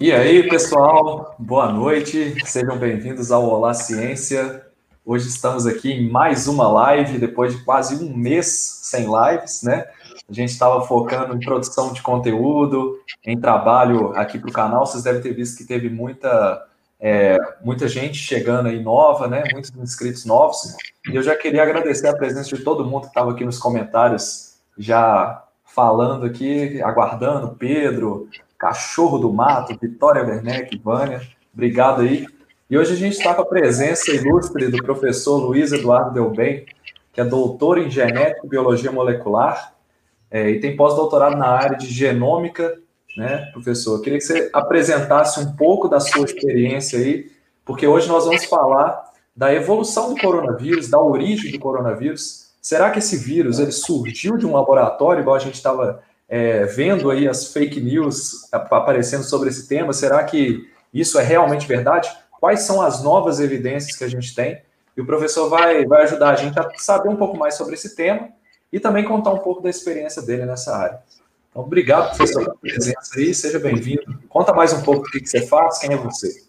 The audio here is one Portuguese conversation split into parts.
E aí, pessoal, boa noite, sejam bem-vindos ao Olá Ciência. Hoje estamos aqui em mais uma live, depois de quase um mês sem lives, né? A gente estava focando em produção de conteúdo, em trabalho aqui para o canal. Vocês devem ter visto que teve muita, é, muita gente chegando aí nova, né? Muitos inscritos novos. E eu já queria agradecer a presença de todo mundo que estava aqui nos comentários, já falando aqui, aguardando, Pedro, Cachorro do Mato, Vitória Werneck, Vânia, obrigado aí. E hoje a gente está com a presença ilustre do professor Luiz Eduardo Delbem, que é doutor em genética e biologia molecular é, e tem pós-doutorado na área de genômica, né, professor? Eu queria que você apresentasse um pouco da sua experiência aí, porque hoje nós vamos falar da evolução do coronavírus, da origem do coronavírus. Será que esse vírus ele surgiu de um laboratório, igual a gente estava é, vendo aí as fake news aparecendo sobre esse tema, será que isso é realmente verdade? Quais são as novas evidências que a gente tem? E o professor vai, vai ajudar a gente a saber um pouco mais sobre esse tema e também contar um pouco da experiência dele nessa área. Então, obrigado, professor, pela presença aí, seja bem-vindo. Conta mais um pouco o que, que você faz, quem é você.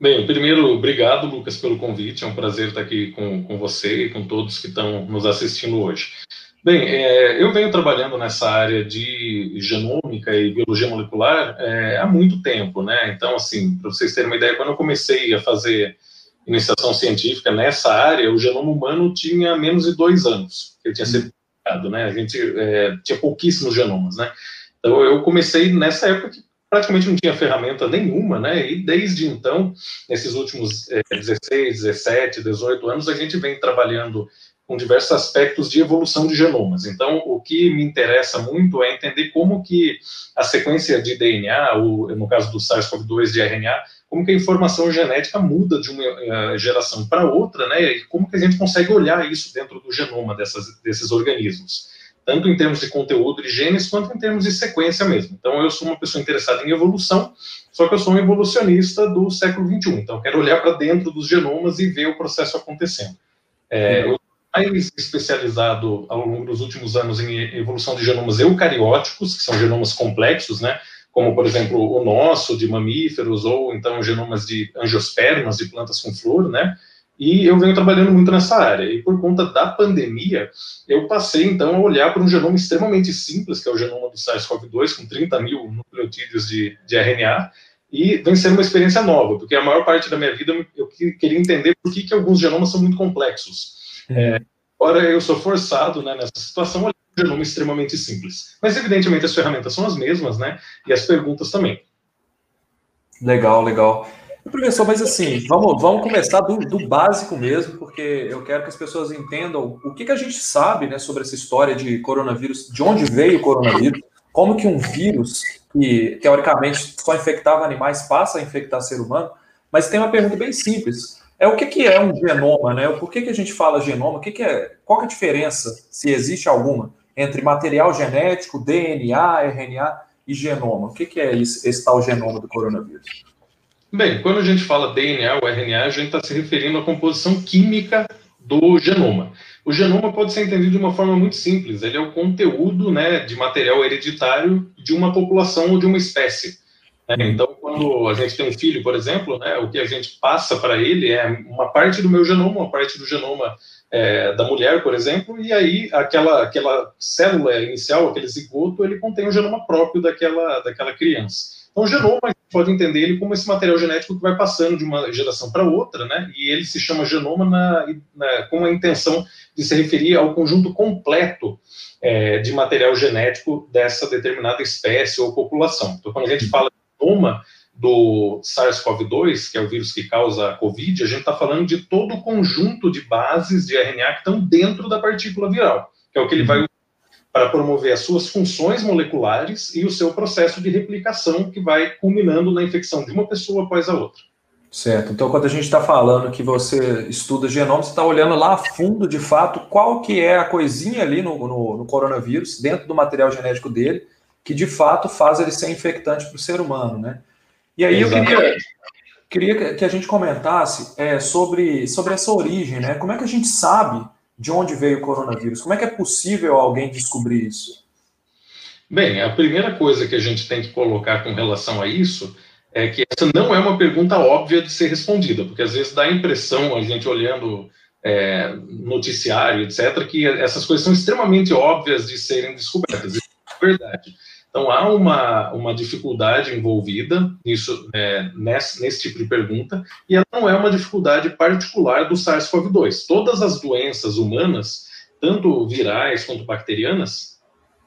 Bem, primeiro, obrigado, Lucas, pelo convite. É um prazer estar aqui com, com você e com todos que estão nos assistindo hoje. Bem, é, eu venho trabalhando nessa área de genômica e biologia molecular é, há muito tempo, né? Então, assim, para vocês terem uma ideia, quando eu comecei a fazer iniciação científica nessa área, o genoma humano tinha menos de dois anos que ele tinha sido publicado, né? A gente é, tinha pouquíssimos genomas, né? Então, eu comecei nessa época que praticamente não tinha ferramenta nenhuma, né? E desde então, nesses últimos é, 16, 17, 18 anos, a gente vem trabalhando com diversos aspectos de evolução de genomas. Então, o que me interessa muito é entender como que a sequência de DNA, ou no caso do SARS-CoV-2 de RNA, como que a informação genética muda de uma uh, geração para outra, né? E como que a gente consegue olhar isso dentro do genoma dessas, desses organismos, tanto em termos de conteúdo de genes quanto em termos de sequência mesmo. Então, eu sou uma pessoa interessada em evolução, só que eu sou um evolucionista do século 21. Então, eu quero olhar para dentro dos genomas e ver o processo acontecendo. É, eu mais especializado ao longo dos últimos anos em evolução de genomas eucarióticos, que são genomas complexos, né? Como, por exemplo, o nosso, de mamíferos, ou então genomas de angiospermas, de plantas com flor, né? E eu venho trabalhando muito nessa área. E por conta da pandemia, eu passei, então, a olhar para um genoma extremamente simples, que é o genoma do SARS-CoV-2, com 30 mil nucleotídeos de, de RNA, e vem sendo uma experiência nova, porque a maior parte da minha vida eu queria entender por que, que alguns genomas são muito complexos. É, ora, eu sou forçado né, nessa situação a um genoma extremamente simples. Mas, evidentemente, as ferramentas são as mesmas, né? E as perguntas também. Legal, legal. Professor, mas assim, vamos, vamos começar do, do, básico mesmo, porque eu quero que as pessoas entendam o que, que a gente sabe né, sobre essa história de coronavírus, de onde veio o coronavírus, como que um vírus que teoricamente só infectava animais passa a infectar ser humano. Mas tem uma pergunta bem simples é o que, que é um genoma, né? Por que, que a gente fala genoma? O que, que é, qual que é a diferença, se existe alguma, entre material genético, DNA, RNA e genoma? O que, que é esse, esse tal genoma do coronavírus? Bem, quando a gente fala DNA ou RNA, a gente está se referindo à composição química do genoma. O genoma pode ser entendido de uma forma muito simples. Ele é o conteúdo né, de material hereditário de uma população ou de uma espécie. Né? Então, quando a gente tem um filho, por exemplo, né, o que a gente passa para ele é uma parte do meu genoma, uma parte do genoma é, da mulher, por exemplo, e aí aquela, aquela célula inicial, aquele zigoto, ele contém o genoma próprio daquela, daquela criança. Então, o genoma, a gente pode entender ele como esse material genético que vai passando de uma geração para outra, né? E ele se chama genoma na, na, com a intenção de se referir ao conjunto completo é, de material genético dessa determinada espécie ou população. Então, quando a gente fala genoma do SARS-CoV-2, que é o vírus que causa a COVID, a gente está falando de todo o conjunto de bases de RNA que estão dentro da partícula viral, que é o que ele vai usar para promover as suas funções moleculares e o seu processo de replicação que vai culminando na infecção de uma pessoa após a outra. Certo. Então, quando a gente está falando que você estuda genoma, você está olhando lá a fundo, de fato, qual que é a coisinha ali no, no, no coronavírus, dentro do material genético dele, que de fato faz ele ser infectante para o ser humano, né? E aí Exatamente. eu queria, queria que a gente comentasse é, sobre, sobre essa origem, né? Como é que a gente sabe de onde veio o coronavírus? Como é que é possível alguém descobrir isso? Bem, a primeira coisa que a gente tem que colocar com relação a isso é que essa não é uma pergunta óbvia de ser respondida, porque às vezes dá a impressão, a gente olhando é, noticiário, etc., que essas coisas são extremamente óbvias de serem descobertas. Isso é verdade. Então, há uma, uma dificuldade envolvida nisso, é, nesse, nesse tipo de pergunta, e ela não é uma dificuldade particular do SARS-CoV-2. Todas as doenças humanas, tanto virais quanto bacterianas,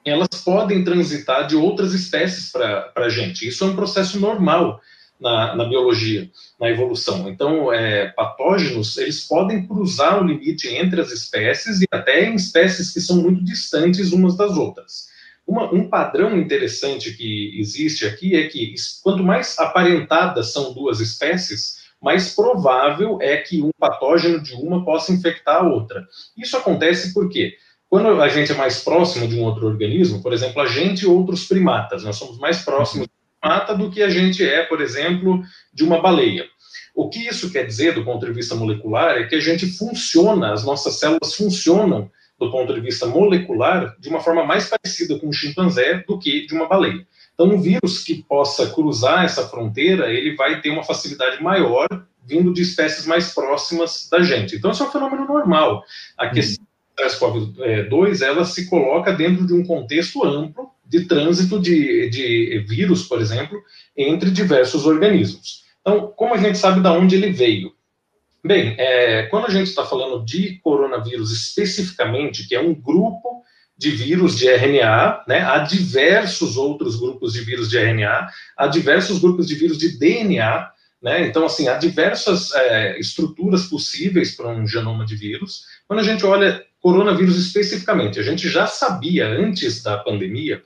elas podem transitar de outras espécies para a gente. Isso é um processo normal na, na biologia, na evolução. Então, é, patógenos, eles podem cruzar o limite entre as espécies e até em espécies que são muito distantes umas das outras. Uma, um padrão interessante que existe aqui é que quanto mais aparentadas são duas espécies, mais provável é que um patógeno de uma possa infectar a outra. Isso acontece porque quando a gente é mais próximo de um outro organismo, por exemplo, a gente e outros primatas, nós somos mais próximos de um primata do que a gente é, por exemplo, de uma baleia. O que isso quer dizer do ponto de vista molecular é que a gente funciona, as nossas células funcionam do ponto de vista molecular, de uma forma mais parecida com um chimpanzé do que de uma baleia. Então, um vírus que possa cruzar essa fronteira, ele vai ter uma facilidade maior vindo de espécies mais próximas da gente. Então, isso é um fenômeno normal. A uhum. questão do SARS-CoV-2, ela se coloca dentro de um contexto amplo de trânsito de, de vírus, por exemplo, entre diversos organismos. Então, como a gente sabe de onde ele veio? Bem, é, quando a gente está falando de coronavírus especificamente, que é um grupo de vírus de RNA, né, há diversos outros grupos de vírus de RNA, há diversos grupos de vírus de DNA, né, então, assim, há diversas é, estruturas possíveis para um genoma de vírus. Quando a gente olha coronavírus especificamente, a gente já sabia antes da pandemia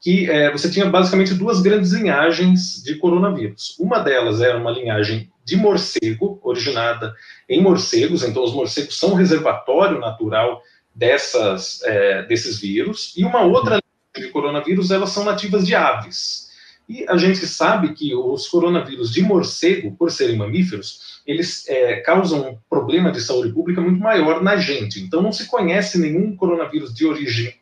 que é, você tinha basicamente duas grandes linhagens de coronavírus. Uma delas era uma linhagem de morcego, originada em morcegos, então os morcegos são reservatório natural dessas, é, desses vírus, e uma outra de coronavírus, elas são nativas de aves. E a gente sabe que os coronavírus de morcego, por serem mamíferos, eles é, causam um problema de saúde pública muito maior na gente. Então não se conhece nenhum coronavírus de origem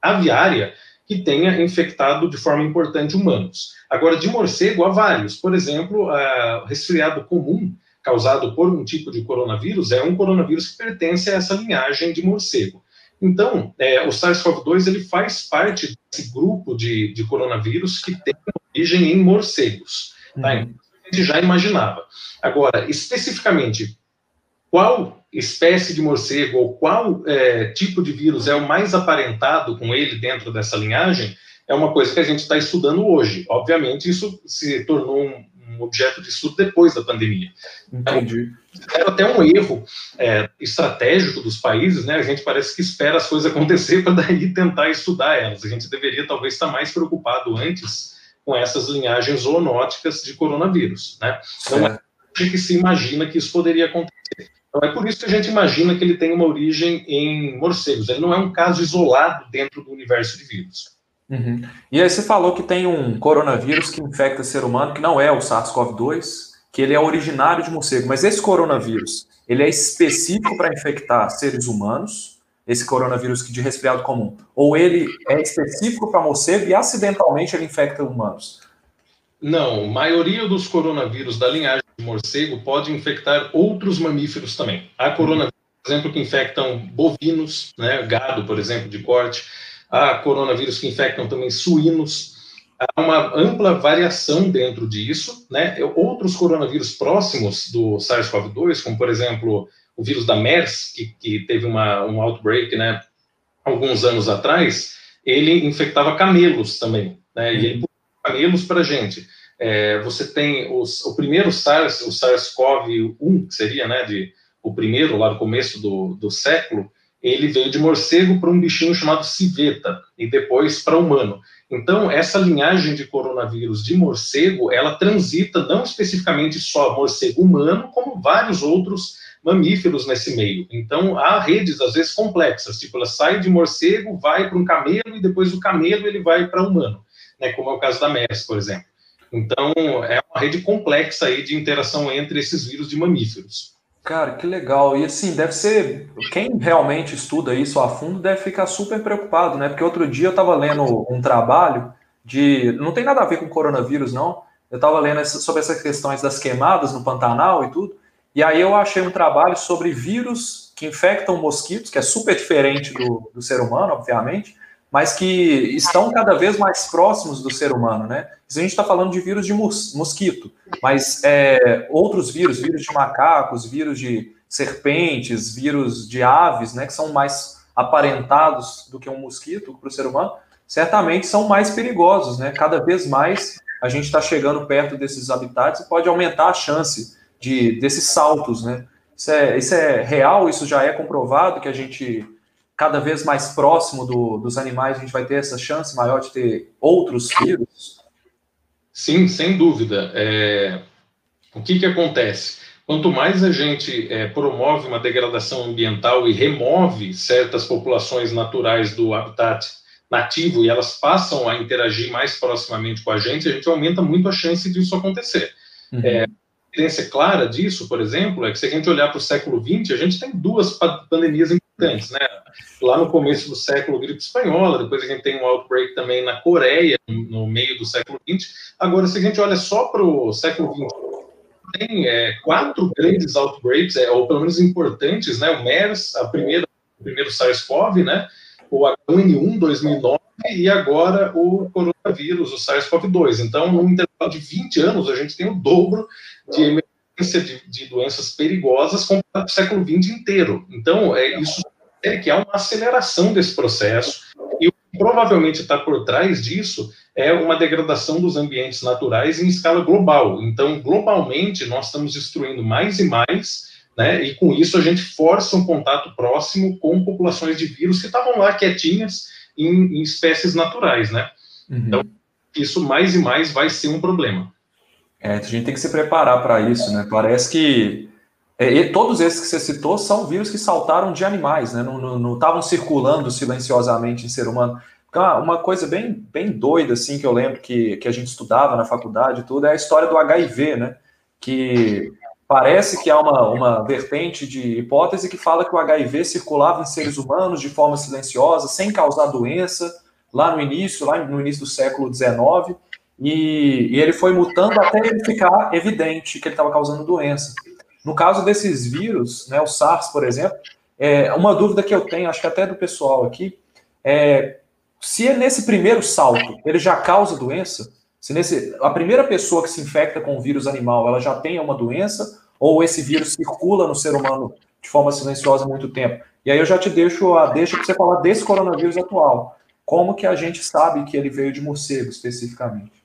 aviária que tenha infectado de forma importante humanos. Agora, de morcego, há vários. Por exemplo, a resfriado comum, causado por um tipo de coronavírus, é um coronavírus que pertence a essa linhagem de morcego. Então, é, o SARS-CoV-2 ele faz parte desse grupo de, de coronavírus que tem origem em morcegos. Tá? Uhum. Então, a gente já imaginava. Agora, especificamente, qual espécie de morcego ou qual é, tipo de vírus é o mais aparentado com ele dentro dessa linhagem é uma coisa que a gente está estudando hoje. Obviamente, isso se tornou um, objeto de estudo depois da pandemia. Entendi. Então, é até um erro é, estratégico dos países, né? A gente parece que espera as coisas acontecer para daí tentar estudar elas. A gente deveria talvez estar mais preocupado antes com essas linhagens zoonóticas de coronavírus, né? Não é que se imagina que isso poderia acontecer. Então é por isso que a gente imagina que ele tem uma origem em morcegos. Ele não é um caso isolado dentro do universo de vírus. Uhum. E aí você falou que tem um coronavírus que infecta ser humano, que não é o SARS-CoV-2, que ele é originário de morcego. Mas esse coronavírus, ele é específico para infectar seres humanos, esse coronavírus de resfriado comum, ou ele é específico para morcego e acidentalmente ele infecta humanos? Não, a maioria dos coronavírus da linhagem morcego pode infectar outros mamíferos também. Há coronavírus, por exemplo, que infectam bovinos, né, gado, por exemplo, de corte. Há coronavírus que infectam também suínos. Há uma ampla variação dentro disso, né? Outros coronavírus próximos do SARS-CoV-2, como por exemplo o vírus da MERS, que, que teve uma, um outbreak, né, alguns anos atrás, ele infectava camelos também, né? E ele camelos para a gente. É, você tem os, o primeiro SARS, o SARS-CoV-1, que seria né, de, o primeiro lá no começo do, do século, ele veio de morcego para um bichinho chamado civeta e depois para humano. Então, essa linhagem de coronavírus de morcego, ela transita não especificamente só morcego humano, como vários outros mamíferos nesse meio. Então, há redes, às vezes, complexas, tipo, ela sai de morcego, vai para um camelo, e depois do camelo ele vai para humano, né, como é o caso da MERS, por exemplo. Então, é uma rede complexa aí de interação entre esses vírus de mamíferos. Cara, que legal. E assim, deve ser. Quem realmente estuda isso a fundo deve ficar super preocupado, né? Porque outro dia eu estava lendo um trabalho de. Não tem nada a ver com coronavírus, não. Eu estava lendo sobre essas questões das queimadas no Pantanal e tudo. E aí eu achei um trabalho sobre vírus que infectam mosquitos, que é super diferente do, do ser humano, obviamente, mas que estão cada vez mais próximos do ser humano, né? Isso a gente está falando de vírus de mos mosquito, mas é, outros vírus, vírus de macacos, vírus de serpentes, vírus de aves, né, que são mais aparentados do que um mosquito para o ser humano, certamente são mais perigosos, né? Cada vez mais a gente está chegando perto desses habitats e pode aumentar a chance de desses saltos, né? Isso é, isso é real, isso já é comprovado que a gente cada vez mais próximo do, dos animais, a gente vai ter essa chance maior de ter outros vírus? Sim, sem dúvida. É... O que, que acontece? Quanto mais a gente é, promove uma degradação ambiental e remove certas populações naturais do habitat nativo e elas passam a interagir mais proximamente com a gente, a gente aumenta muito a chance disso acontecer. Uhum. É, evidência clara disso, por exemplo, é que se a gente olhar para o século XX, a gente tem duas pandemias importantes, né? Lá no começo do século, gripe espanhola, depois a gente tem um outbreak também na Coreia, no meio do século XX. Agora, se a gente olha só para o século XX, tem é, quatro grandes outbreaks, é, ou pelo menos importantes, né? O MERS, a primeira, o primeiro SARS-CoV, né? O H1N1 2009 e agora o coronavírus, o SARS-CoV-2. Então, num intervalo de 20 anos, a gente tem o dobro de de, de doenças perigosas comparado o século XX inteiro. Então, é, isso é que há uma aceleração desse processo e o que provavelmente está por trás disso é uma degradação dos ambientes naturais em escala global. Então, globalmente, nós estamos destruindo mais e mais, né, e com isso a gente força um contato próximo com populações de vírus que estavam lá quietinhas em, em espécies naturais, né? Uhum. Então, isso mais e mais vai ser um problema. É, a gente tem que se preparar para isso, né? Parece que é, todos esses que você citou são vírus que saltaram de animais, né? Não estavam circulando silenciosamente em ser humano. Uma coisa bem, bem doida, assim, que eu lembro que, que a gente estudava na faculdade e tudo, é a história do HIV, né? Que parece que há uma, uma vertente de hipótese que fala que o HIV circulava em seres humanos de forma silenciosa, sem causar doença, lá no início, lá no início do século XIX, e, e ele foi mutando até ele ficar evidente que ele estava causando doença. No caso desses vírus, né, o SARS, por exemplo, é, uma dúvida que eu tenho, acho que até do pessoal aqui, é se é nesse primeiro salto ele já causa doença, se nesse, a primeira pessoa que se infecta com o vírus animal, ela já tem uma doença, ou esse vírus circula no ser humano de forma silenciosa há muito tempo. E aí eu já te deixo a deixa para você falar desse coronavírus atual. Como que a gente sabe que ele veio de morcego especificamente?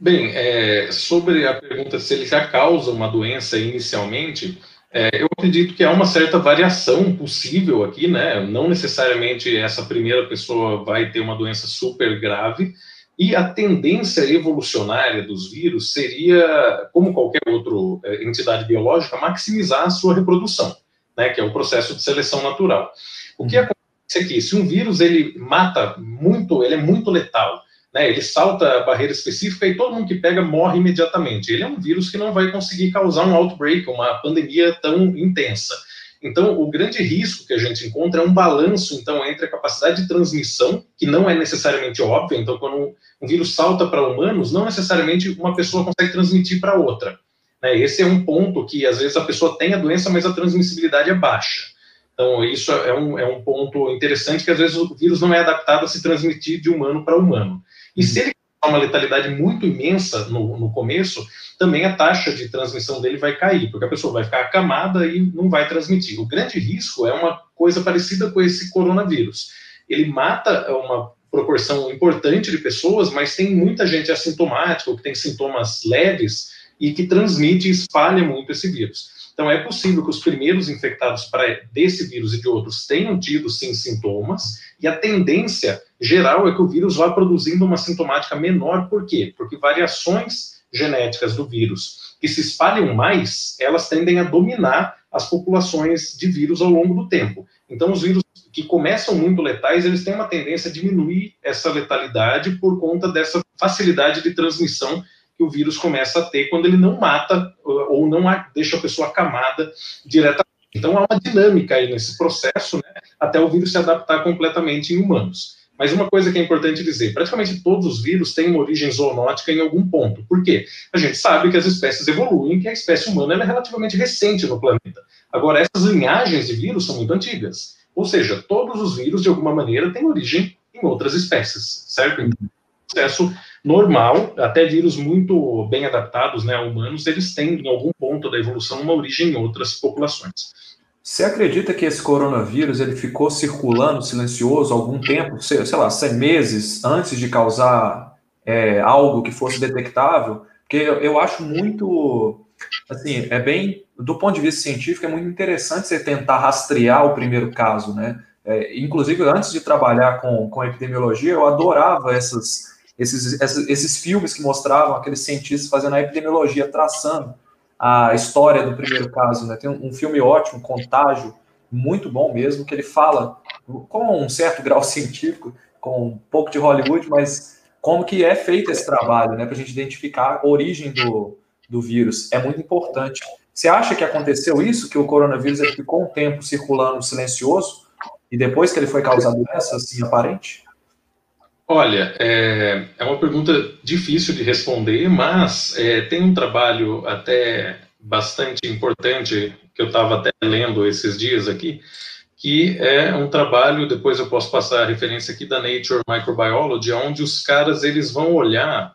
Bem, é, sobre a pergunta se ele já causa uma doença inicialmente, é, eu acredito que há uma certa variação possível aqui, né? Não necessariamente essa primeira pessoa vai ter uma doença super grave, e a tendência evolucionária dos vírus seria, como qualquer outra é, entidade biológica, maximizar a sua reprodução, né? Que é o processo de seleção natural. O que uhum. acontece aqui? Se um vírus ele mata muito, ele é muito letal né, ele salta a barreira específica e todo mundo que pega morre imediatamente. Ele é um vírus que não vai conseguir causar um outbreak, uma pandemia tão intensa. Então, o grande risco que a gente encontra é um balanço, então, entre a capacidade de transmissão, que não é necessariamente óbvia, então, quando um vírus salta para humanos, não necessariamente uma pessoa consegue transmitir para outra. Né? Esse é um ponto que, às vezes, a pessoa tem a doença, mas a transmissibilidade é baixa. Então, isso é um, é um ponto interessante, que às vezes o vírus não é adaptado a se transmitir de humano para humano. E se ele uma letalidade muito imensa no, no começo, também a taxa de transmissão dele vai cair, porque a pessoa vai ficar acamada e não vai transmitir. O grande risco é uma coisa parecida com esse coronavírus. Ele mata uma proporção importante de pessoas, mas tem muita gente assintomática, ou que tem sintomas leves, e que transmite e espalha muito esse vírus. Então, é possível que os primeiros infectados desse vírus e de outros tenham tido, sim, sintomas, e a tendência geral é que o vírus vá produzindo uma sintomática menor, por quê? Porque variações genéticas do vírus que se espalham mais, elas tendem a dominar as populações de vírus ao longo do tempo. Então, os vírus que começam muito letais, eles têm uma tendência a diminuir essa letalidade por conta dessa facilidade de transmissão que o vírus começa a ter quando ele não mata ou não deixa a pessoa acamada diretamente. Então há uma dinâmica aí nesse processo, né, até o vírus se adaptar completamente em humanos. Mas uma coisa que é importante dizer, praticamente todos os vírus têm uma origem zoonótica em algum ponto. Por quê? A gente sabe que as espécies evoluem, que a espécie humana é relativamente recente no planeta. Agora, essas linhagens de vírus são muito antigas. Ou seja, todos os vírus, de alguma maneira, têm origem em outras espécies, certo? Então, processo normal, até vírus muito bem adaptados né, a humanos, eles têm, em algum ponto da evolução, uma origem em outras populações. Você acredita que esse coronavírus ele ficou circulando silencioso algum tempo, sei, sei lá, seis meses antes de causar é, algo que fosse detectável? Porque eu, eu acho muito, assim, é bem, do ponto de vista científico, é muito interessante você tentar rastrear o primeiro caso, né? É, inclusive, antes de trabalhar com, com epidemiologia, eu adorava essas, esses, esses, esses filmes que mostravam aqueles cientistas fazendo a epidemiologia, traçando a história do primeiro caso, né? Tem um, um filme ótimo, Contágio, muito bom mesmo, que ele fala com um certo grau científico, com um pouco de Hollywood, mas como que é feito esse trabalho, né? Para a gente identificar a origem do, do vírus. É muito importante. Você acha que aconteceu isso, que o coronavírus ficou um tempo circulando silencioso e depois que ele foi causar doença, assim, aparente? Olha, é, é, uma pergunta difícil de responder, mas é, tem um trabalho até bastante importante que eu estava até lendo esses dias aqui, que é um trabalho, depois eu posso passar a referência aqui da Nature Microbiology, onde os caras eles vão olhar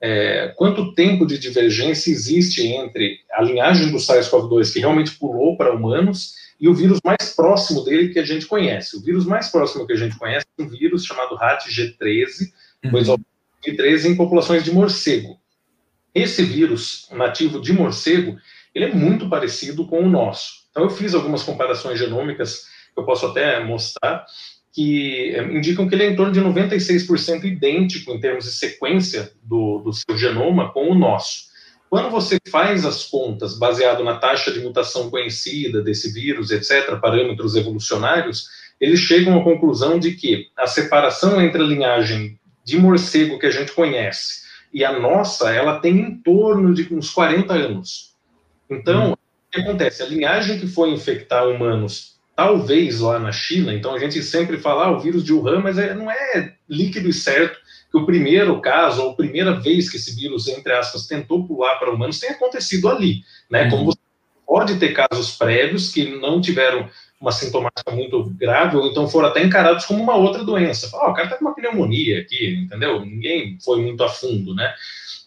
é, quanto tempo de divergência existe entre a linhagem do SARS-CoV-2 que realmente pulou para humanos e o vírus mais próximo dele que a gente conhece. O vírus mais próximo que a gente conhece é um vírus chamado RAT-G13, uhum. foi 2013 em populações de morcego. Esse vírus nativo de morcego, ele é muito parecido com o nosso. Então eu fiz algumas comparações genômicas que eu posso até mostrar, que eh, indicam que ele é em torno de 96% idêntico em termos de sequência do, do seu genoma com o nosso. Quando você faz as contas baseado na taxa de mutação conhecida desse vírus, etc., parâmetros evolucionários, eles chegam à conclusão de que a separação entre a linhagem de morcego que a gente conhece e a nossa, ela tem em torno de uns 40 anos. Então, hum. o que acontece? A linhagem que foi infectar humanos, talvez lá na China, então a gente sempre fala ah, o vírus de Wuhan, mas é, não é líquido e certo que o primeiro caso, ou a primeira vez que esse vírus, entre aspas, tentou pular para humanos, tenha acontecido ali, né? Uhum. Como você pode ter casos prévios que não tiveram uma sintomática muito grave, ou então foram até encarados como uma outra doença. Fala, oh, o cara está com uma pneumonia aqui, entendeu? Ninguém foi muito a fundo, né?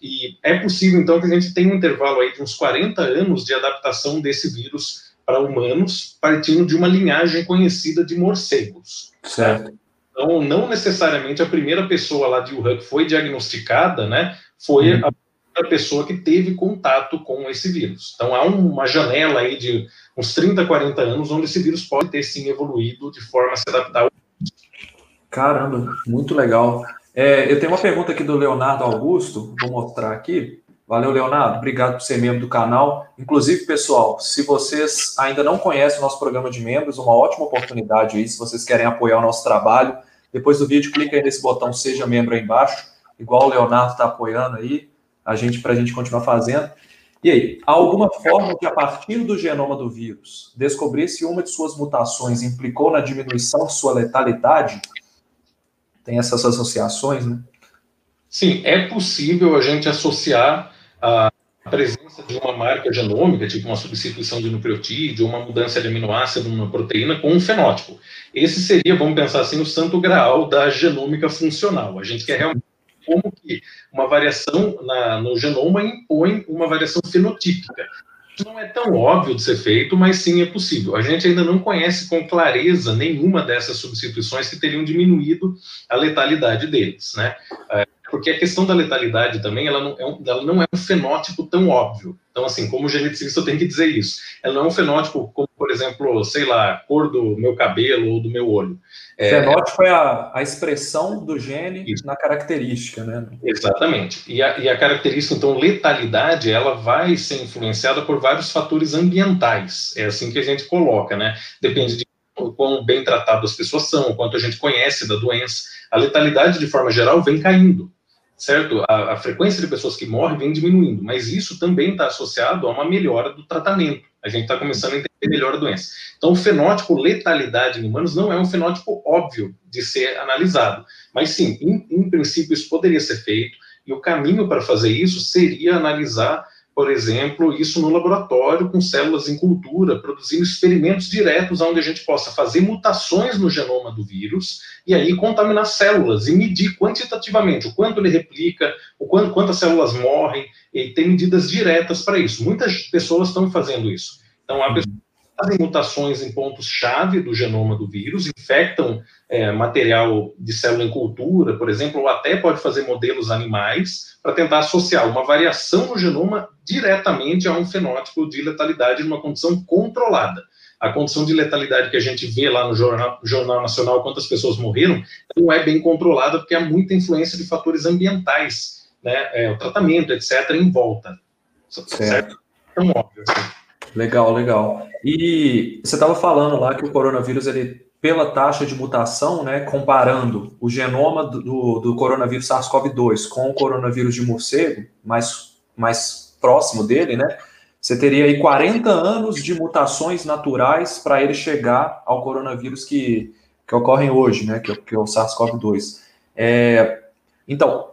E é possível, então, que a gente tenha um intervalo aí de uns 40 anos de adaptação desse vírus para humanos, partindo de uma linhagem conhecida de morcegos. Certo. Então, não necessariamente a primeira pessoa lá de Wuhan que foi diagnosticada, né, foi uhum. a primeira pessoa que teve contato com esse vírus. Então, há uma janela aí de uns 30, 40 anos onde esse vírus pode ter sim evoluído de forma a se adaptar ao Caramba, muito legal. É, eu tenho uma pergunta aqui do Leonardo Augusto, vou mostrar aqui. Valeu, Leonardo. Obrigado por ser membro do canal. Inclusive, pessoal, se vocês ainda não conhecem o nosso programa de membros, uma ótima oportunidade aí, se vocês querem apoiar o nosso trabalho. Depois do vídeo, clica aí nesse botão Seja Membro aí embaixo, igual o Leonardo está apoiando aí, a gente para a gente continuar fazendo. E aí, há alguma forma de, a partir do genoma do vírus, descobrir se uma de suas mutações implicou na diminuição de sua letalidade? Tem essas associações, né? Sim, é possível a gente associar a presença de uma marca genômica, tipo uma substituição de nucleotídeo, uma mudança de aminoácido numa proteína, com um fenótipo. Esse seria, vamos pensar assim, o santo graal da genômica funcional. A gente quer realmente como que uma variação na, no genoma impõe uma variação fenotípica. Isso não é tão óbvio de ser feito, mas sim é possível. A gente ainda não conhece com clareza nenhuma dessas substituições que teriam diminuído a letalidade deles, né? Porque a questão da letalidade também, ela não, é um, ela não é um fenótipo tão óbvio. Então, assim, como geneticista, eu tenho que dizer isso. Ela não é um fenótipo como, por exemplo, sei lá, a cor do meu cabelo ou do meu olho. É, fenótipo é a, a expressão do gene isso. na característica, né? Exatamente. E a, e a característica, então, letalidade, ela vai ser influenciada por vários fatores ambientais. É assim que a gente coloca, né? Depende de quão bem tratado as pessoas são, quanto a gente conhece da doença. A letalidade, de forma geral, vem caindo. Certo? A, a, frequência de pessoas que morrem vem diminuindo, mas isso também está associado a uma melhora do tratamento. A gente está começando a entender melhor a doença. Então, o fenótipo letalidade em humanos não é um fenótipo óbvio de ser analisado, mas sim, em, em princípio, isso poderia ser feito, e o caminho para fazer isso seria analisar por exemplo, isso no laboratório com células em cultura, produzindo experimentos diretos onde a gente possa fazer mutações no genoma do vírus e aí contaminar células e medir quantitativamente o quanto ele replica, o quanto quantas células morrem, e tem medidas diretas para isso. Muitas pessoas estão fazendo isso. Então, há pessoas fazem mutações em pontos-chave do genoma do vírus, infectam é, material de célula em cultura, por exemplo, ou até pode fazer modelos animais para tentar associar uma variação no genoma diretamente a um fenótipo de letalidade numa condição controlada. A condição de letalidade que a gente vê lá no Jornal, Jornal Nacional, quantas pessoas morreram, não é bem controlada porque há muita influência de fatores ambientais, né, é, o tratamento, etc., em volta. Certo? certo? Então, óbvio. Assim. Legal, legal. E você estava falando lá que o coronavírus, ele, pela taxa de mutação, né, comparando o genoma do, do coronavírus SARS-CoV-2 com o coronavírus de morcego, mais, mais próximo dele, né, você teria aí 40 anos de mutações naturais para ele chegar ao coronavírus que, que ocorrem hoje, né, que, que é o SARS-CoV-2. É, então,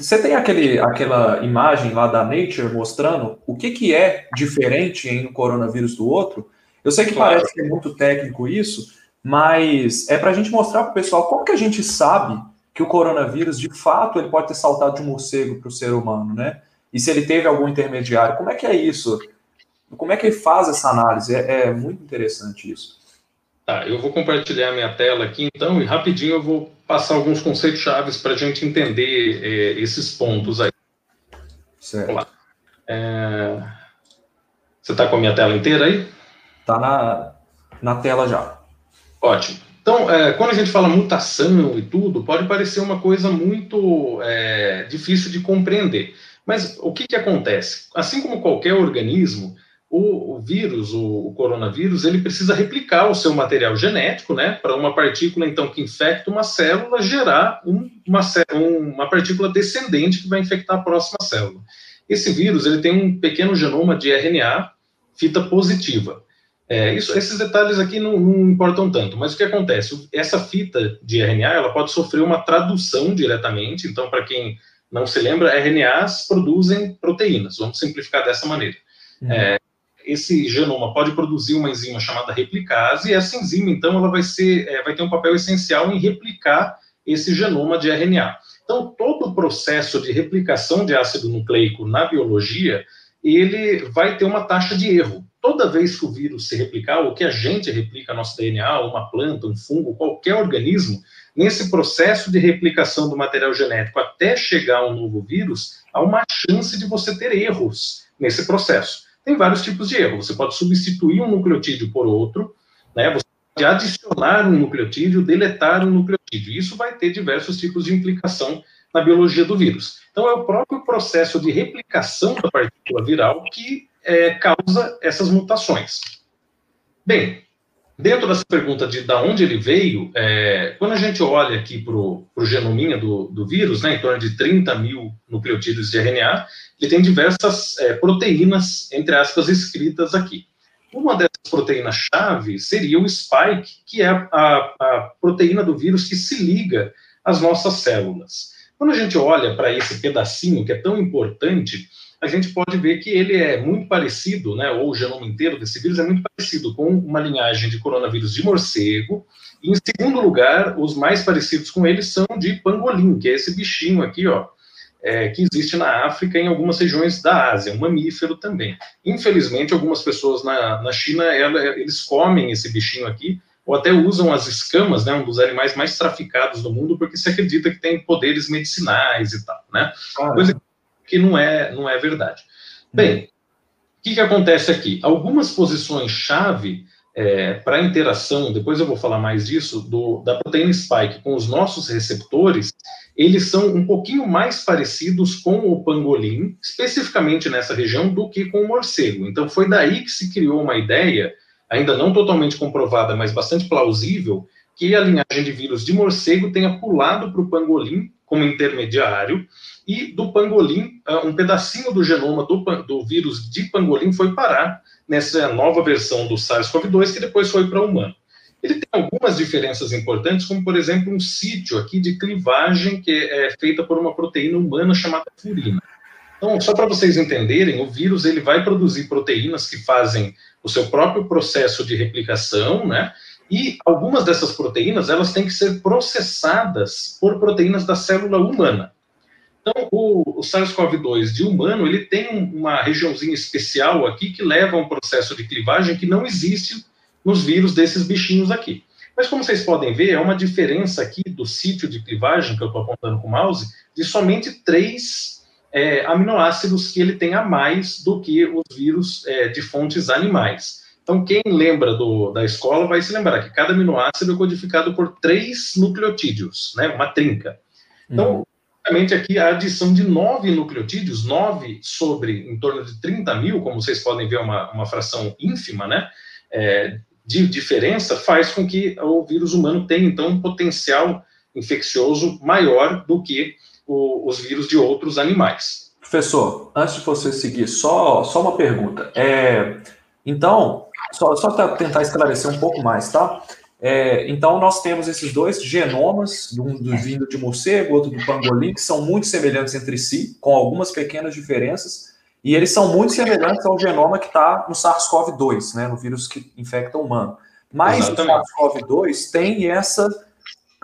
você tem aquele, aquela imagem lá da Nature mostrando o que, que é diferente em um coronavírus do outro? Eu sei que claro. parece que é muito técnico isso, mas é para a gente mostrar para o pessoal como que a gente sabe que o coronavírus, de fato, ele pode ter saltado de um morcego para o ser humano, né? E se ele teve algum intermediário, como é que é isso? Como é que ele faz essa análise? É, é muito interessante isso. Tá, eu vou compartilhar minha tela aqui então e rapidinho eu vou passar alguns conceitos chaves para a gente entender é, esses pontos aí. Certo. É... Você está com a minha tela inteira aí? Está na, na tela já. Ótimo. Então, é, quando a gente fala mutação e tudo, pode parecer uma coisa muito é, difícil de compreender. Mas o que, que acontece? Assim como qualquer organismo, o, o vírus, o, o, coronavírus, ele precisa replicar o seu material genético, né, para uma partícula, então, que infecta uma célula, gerar um, uma, uma partícula descendente que vai infectar a próxima célula. Esse vírus, ele tem um pequeno genoma de RNA, fita positiva. É, isso, esses detalhes aqui não, não, importam tanto, mas o que acontece? Essa fita de RNA, ela pode sofrer uma tradução diretamente, então, para quem não se lembra, RNAs produzem proteínas, vamos simplificar dessa maneira. Uhum. É, esse genoma pode produzir uma enzima chamada replicase, e essa enzima, então, ela vai, ser, é, vai ter um papel essencial em replicar esse genoma de RNA. Então, todo o processo de replicação de ácido nucleico na biologia, ele vai ter uma taxa de erro. Toda vez que o vírus se replicar, ou que a gente replica nosso DNA, uma planta, um fungo, qualquer organismo, nesse processo de replicação do material genético até chegar ao novo vírus, há uma chance de você ter erros nesse processo tem vários tipos de erro. Você pode substituir um nucleotídeo por outro, né? Você pode adicionar um nucleotídeo, deletar um nucleotídeo. Isso vai ter diversos tipos de implicação na biologia do vírus. Então, é o próprio processo de replicação da partícula viral que é, causa essas mutações. Bem, Dentro dessa pergunta de da onde ele veio, é, quando a gente olha aqui para o genominha do, do vírus, né, em torno de 30 mil nucleotídeos de RNA, ele tem diversas é, proteínas, entre aspas, escritas aqui. Uma dessas proteínas-chave seria o spike, que é a, a, proteína do vírus que se liga às nossas células. Quando a gente olha para esse pedacinho que é tão importante, a gente pode ver que ele é muito parecido, né, ou o genoma inteiro desse vírus é muito parecido com uma linhagem de coronavírus de morcego. E, em segundo lugar, os mais parecidos com ele são de pangolim, que é esse bichinho aqui, ó, é, que existe na África e em algumas regiões da Ásia, um mamífero também. Infelizmente, algumas pessoas na, na China, ela, eles comem esse bichinho aqui, ou até usam as escamas, né, um dos animais mais traficados do mundo, porque se acredita que tem poderes medicinais e tal, né? Coisa que não é, não é verdade. Bem, o que, que acontece aqui? Algumas posições-chave é, para interação, depois eu vou falar mais disso, do, da proteína spike com os nossos receptores, eles são um pouquinho mais parecidos com o pangolim, especificamente nessa região, do que com o morcego. Então foi daí que se criou uma ideia, ainda não totalmente comprovada, mas bastante plausível, que a linhagem de vírus de morcego tenha pulado para o pangolim como intermediário, e do pangolim, uh, um pedacinho do genoma do, do vírus de pangolim foi parar nessa nova versão do SARS-CoV-2, que depois foi para o humano. Ele tem algumas diferenças importantes, como, por exemplo, um sítio aqui de clivagem que é feita por uma proteína humana chamada furina. Então, só para vocês entenderem, o vírus ele vai produzir proteínas que fazem o seu próprio processo de replicação, né? E algumas dessas proteínas, elas têm que ser processadas por proteínas da célula humana. Então, o, o SARS-CoV-2 de humano, ele tem uma regiãozinha especial aqui que leva a um processo de clivagem que não existe nos vírus desses bichinhos aqui. Mas como vocês podem ver, é uma diferença aqui do sítio de clivagem que eu estou apontando com o mouse, de somente três é, aminoácidos que ele tem a mais do que os vírus é, de fontes animais. Então, quem lembra do, da escola vai se lembrar que cada aminoácido é codificado por três nucleotídeos, né, uma trinca. Então, uhum. basicamente aqui a adição de nove nucleotídeos, nove sobre em torno de 30 mil, como vocês podem ver, uma, uma fração ínfima, né, é, de diferença faz com que o vírus humano tenha, então, um potencial infeccioso maior do que o, os vírus de outros animais. Professor, antes de você seguir, só, só uma pergunta. É, então, só, só para tentar esclarecer um pouco mais, tá? É, então, nós temos esses dois genomas, um do vindo de morcego, outro do pangolim, que são muito semelhantes entre si, com algumas pequenas diferenças. E eles são muito semelhantes ao genoma que está no SARS-CoV-2, né, no vírus que infecta o humano. Mas Exatamente. o SARS-CoV-2 tem essa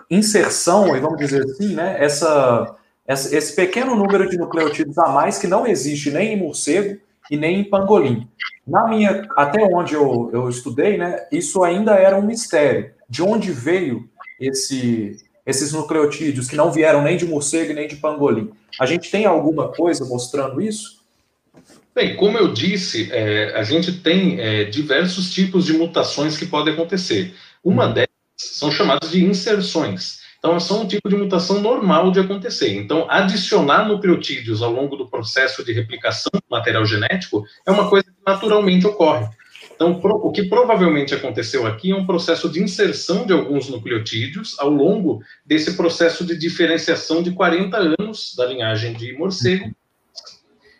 inserção, e vamos dizer assim, né, essa, essa, esse pequeno número de nucleotídeos a mais que não existe nem em morcego e nem em pangolim. Na minha, até onde eu, eu estudei, né, isso ainda era um mistério. De onde veio esse, esses nucleotídeos que não vieram nem de morcego nem de pangolim? A gente tem alguma coisa mostrando isso? Bem, como eu disse, é, a gente tem é, diversos tipos de mutações que podem acontecer. Uma uhum. delas são chamadas de inserções. Então, são um tipo de mutação normal de acontecer. Então, adicionar nucleotídeos ao longo do processo de replicação do material genético é uma coisa que naturalmente ocorre. Então, o que provavelmente aconteceu aqui é um processo de inserção de alguns nucleotídeos ao longo desse processo de diferenciação de 40 anos da linhagem de morcego.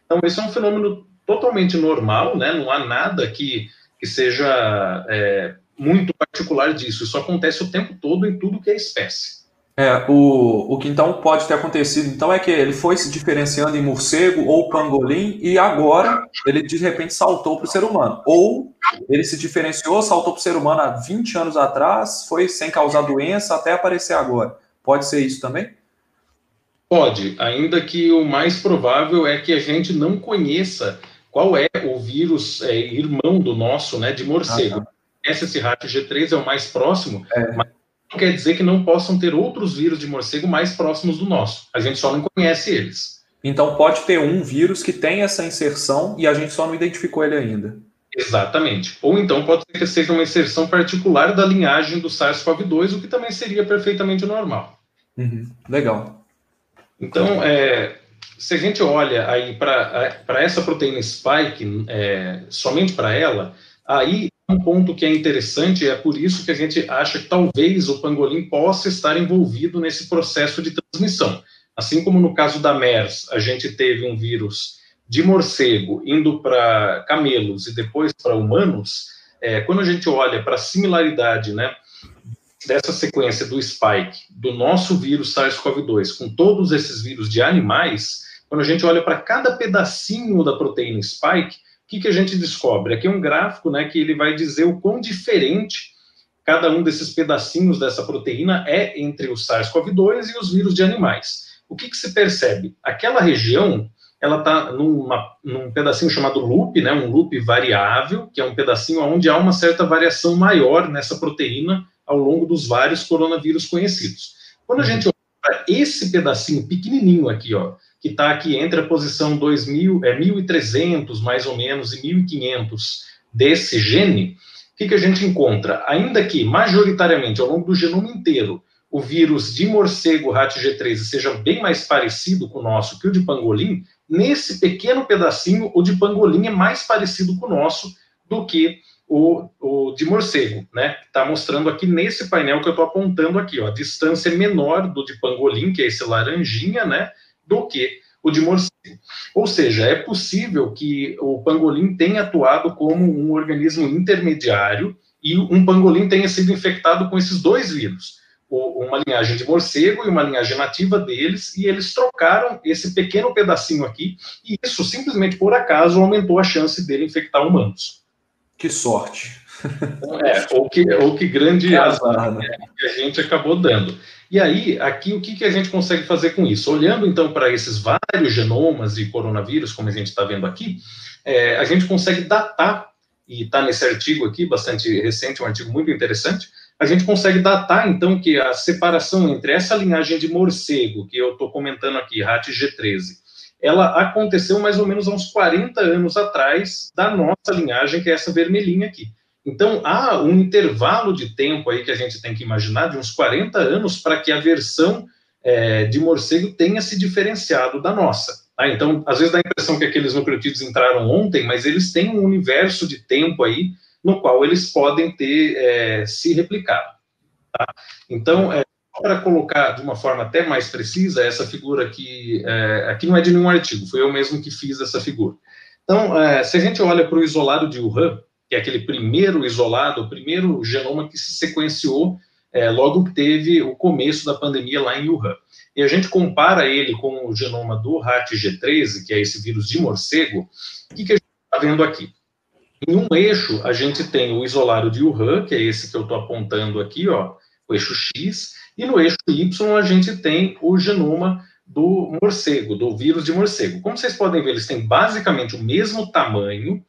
Então, esse é um fenômeno totalmente normal, né? Não há nada que, que seja é, muito particular disso. Isso acontece o tempo todo em tudo que é espécie. É, o, o que então pode ter acontecido, então, é que ele foi se diferenciando em morcego ou pangolim e agora ele de repente saltou para o ser humano. Ou ele se diferenciou, saltou para o ser humano há 20 anos atrás, foi sem causar doença até aparecer agora. Pode ser isso também? Pode, ainda que o mais provável é que a gente não conheça qual é o vírus é, irmão do nosso, né, de morcego. Ah, tá. Esse rato G3 é o mais próximo, é. mas quer dizer que não possam ter outros vírus de morcego mais próximos do nosso. A gente só não conhece eles. Então pode ter um vírus que tem essa inserção e a gente só não identificou ele ainda. Exatamente. Ou então pode ser que seja uma inserção particular da linhagem do SARS-CoV-2, o que também seria perfeitamente normal. Uhum. Legal. Então, é, se a gente olha aí para essa proteína spike, é, somente para ela, aí um ponto que é interessante, é por isso que a gente acha que talvez o pangolim possa estar envolvido nesse processo de transmissão. Assim como no caso da MERS, a gente teve um vírus de morcego indo para camelos e depois para humanos, é, quando a gente olha para a similaridade né, dessa sequência do spike do nosso vírus SARS-CoV-2 com todos esses vírus de animais, quando a gente olha para cada pedacinho da proteína spike, o que, que a gente descobre? Aqui é um gráfico né, que ele vai dizer o quão diferente cada um desses pedacinhos dessa proteína é entre o SARS-CoV-2 e os vírus de animais. O que, que se percebe? Aquela região ela está num pedacinho chamado loop, né, um loop variável, que é um pedacinho onde há uma certa variação maior nessa proteína ao longo dos vários coronavírus conhecidos. Quando a uhum. gente olha para esse pedacinho pequenininho aqui, ó, que está aqui entre a posição 2000, é 1300 mais ou menos e 1500 desse gene, o que, que a gente encontra? Ainda que majoritariamente ao longo do genoma inteiro o vírus de morcego rat G13 seja bem mais parecido com o nosso que o de pangolim, nesse pequeno pedacinho o de pangolim é mais parecido com o nosso do que o, o de morcego, né? Está mostrando aqui nesse painel que eu estou apontando aqui, ó, a distância menor do de pangolim, que é esse laranjinha, né? Do que o de morcego. Ou seja, é possível que o pangolim tenha atuado como um organismo intermediário e um pangolim tenha sido infectado com esses dois vírus, uma linhagem de morcego e uma linhagem nativa deles, e eles trocaram esse pequeno pedacinho aqui, e isso simplesmente por acaso aumentou a chance dele infectar humanos. Que sorte! É, ou que, ou que grande azar né? que a gente acabou dando. E aí, aqui, o que, que a gente consegue fazer com isso? Olhando, então, para esses vários genomas de coronavírus, como a gente está vendo aqui, é, a gente consegue datar, e está nesse artigo aqui, bastante recente, um artigo muito interessante, a gente consegue datar, então, que a separação entre essa linhagem de morcego, que eu estou comentando aqui, RAT G13, ela aconteceu mais ou menos há uns 40 anos atrás da nossa linhagem, que é essa vermelhinha aqui. Então, há um intervalo de tempo aí que a gente tem que imaginar, de uns 40 anos, para que a versão é, de morcego tenha se diferenciado da nossa. Tá? Então, às vezes dá a impressão que aqueles nucleotídeos entraram ontem, mas eles têm um universo de tempo aí no qual eles podem ter é, se replicado. Tá? Então, é, para colocar de uma forma até mais precisa, essa figura aqui, é, aqui não é de nenhum artigo, foi eu mesmo que fiz essa figura. Então, é, se a gente olha para o isolado de Wuhan, que é aquele primeiro isolado, o primeiro genoma que se sequenciou é, logo que teve o começo da pandemia lá em Wuhan. E a gente compara ele com o genoma do RAT-G13, que é esse vírus de morcego, o que, que a gente está vendo aqui? Em um eixo, a gente tem o isolado de Wuhan, que é esse que eu estou apontando aqui, ó, o eixo X, e no eixo Y a gente tem o genoma do morcego, do vírus de morcego. Como vocês podem ver, eles têm basicamente o mesmo tamanho,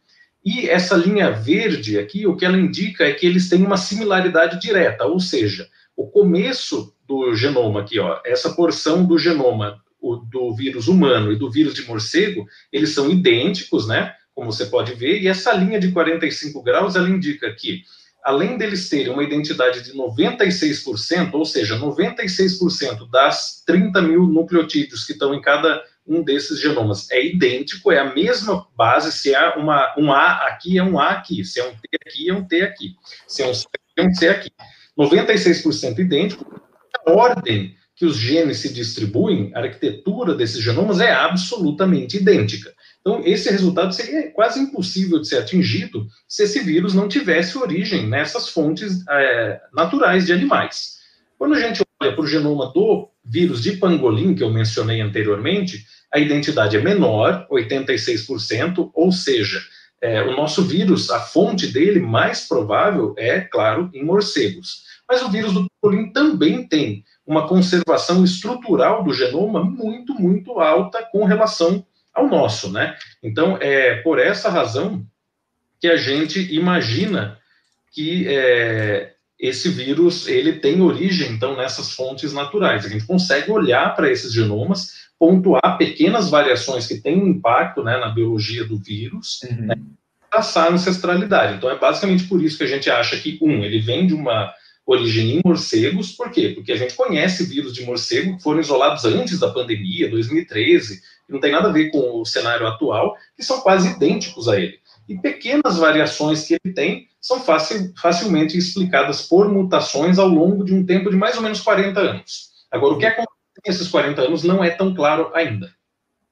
e essa linha verde aqui, o que ela indica é que eles têm uma similaridade direta, ou seja, o começo do genoma aqui, ó, essa porção do genoma o, do vírus humano e do vírus de morcego, eles são idênticos, né? Como você pode ver, e essa linha de 45 graus, ela indica que, além deles terem uma identidade de 96%, ou seja, 96% das 30 mil nucleotídeos que estão em cada um desses genomas é idêntico, é a mesma base, se é uma, um A aqui, é um A aqui, se é um T aqui, é um T aqui, se é um C, é um C aqui. 96% idêntico, a ordem que os genes se distribuem, a arquitetura desses genomas é absolutamente idêntica. Então, esse resultado seria quase impossível de ser atingido se esse vírus não tivesse origem nessas fontes é, naturais de animais. Quando a gente olha para o genoma do vírus de pangolim, que eu mencionei anteriormente, a identidade é menor, 86%, ou seja, é, o nosso vírus, a fonte dele mais provável é, claro, em morcegos. Mas o vírus do pangolim também tem uma conservação estrutural do genoma muito, muito alta com relação ao nosso, né? Então, é por essa razão que a gente imagina que é, esse vírus ele tem origem então nessas fontes naturais. A gente consegue olhar para esses genomas pontuar pequenas variações que têm um impacto né, na biologia do vírus, uhum. né, traçar a ancestralidade. Então, é basicamente por isso que a gente acha que, um, ele vem de uma origem em morcegos, por quê? Porque a gente conhece vírus de morcego que foram isolados antes da pandemia, 2013, que não tem nada a ver com o cenário atual, que são quase idênticos a ele. E pequenas variações que ele tem são facil, facilmente explicadas por mutações ao longo de um tempo de mais ou menos 40 anos. Agora, o que acontece esses 40 anos não é tão claro ainda.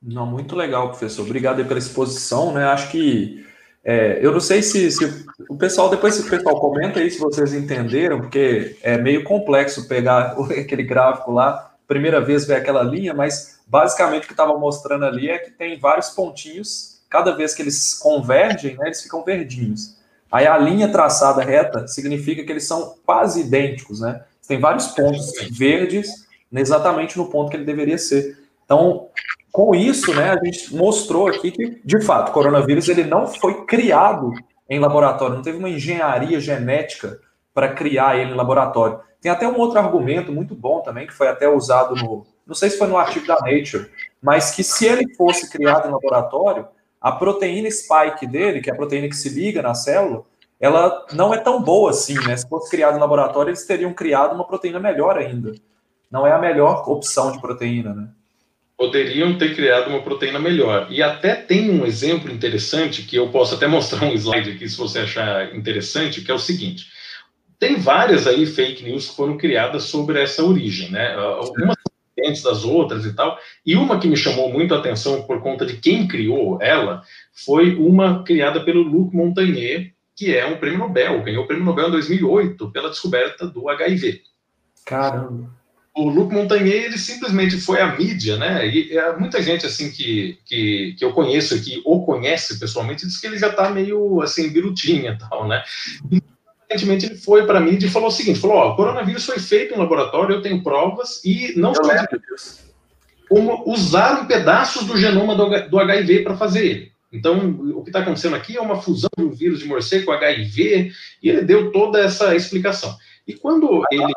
Não, muito legal, professor. Obrigado pela exposição, né? Acho que é, eu não sei se, se, o pessoal, depois se o pessoal comenta aí se vocês entenderam, porque é meio complexo pegar aquele gráfico lá, primeira vez ver aquela linha, mas basicamente o que estava mostrando ali é que tem vários pontinhos, cada vez que eles convergem, né, eles ficam verdinhos. Aí a linha traçada reta significa que eles são quase idênticos, né? Tem vários pontos verdes exatamente no ponto que ele deveria ser. Então, com isso, né, a gente mostrou aqui que, de fato, o coronavírus ele não foi criado em laboratório, não teve uma engenharia genética para criar ele em laboratório. Tem até um outro argumento muito bom também, que foi até usado no, não sei se foi no artigo da Nature, mas que se ele fosse criado em laboratório, a proteína spike dele, que é a proteína que se liga na célula, ela não é tão boa assim, né? Se fosse criado em laboratório, eles teriam criado uma proteína melhor ainda não é a melhor opção de proteína, né? poderiam ter criado uma proteína melhor. E até tem um exemplo interessante que eu posso até mostrar um slide aqui se você achar interessante, que é o seguinte: tem várias aí fake news que foram criadas sobre essa origem, né? Algumas diferentes das outras e tal. E uma que me chamou muito a atenção por conta de quem criou ela foi uma criada pelo Luc Montagnier, que é um prêmio Nobel, ganhou o prêmio Nobel em 2008 pela descoberta do HIV. Caramba! O Luc Montagnier, ele simplesmente foi à mídia, né? E é, muita gente, assim, que, que, que eu conheço aqui, ou conhece pessoalmente, diz que ele já tá meio, assim, birutinha e tal, né? Recentemente ele foi para a mídia e falou o seguinte: falou, ó, o coronavírus foi feito em laboratório, eu tenho provas, e não só como usaram pedaços do genoma do, do HIV para fazer ele. Então, o que está acontecendo aqui é uma fusão de um vírus de morcego com HIV, e ele deu toda essa explicação. E quando ele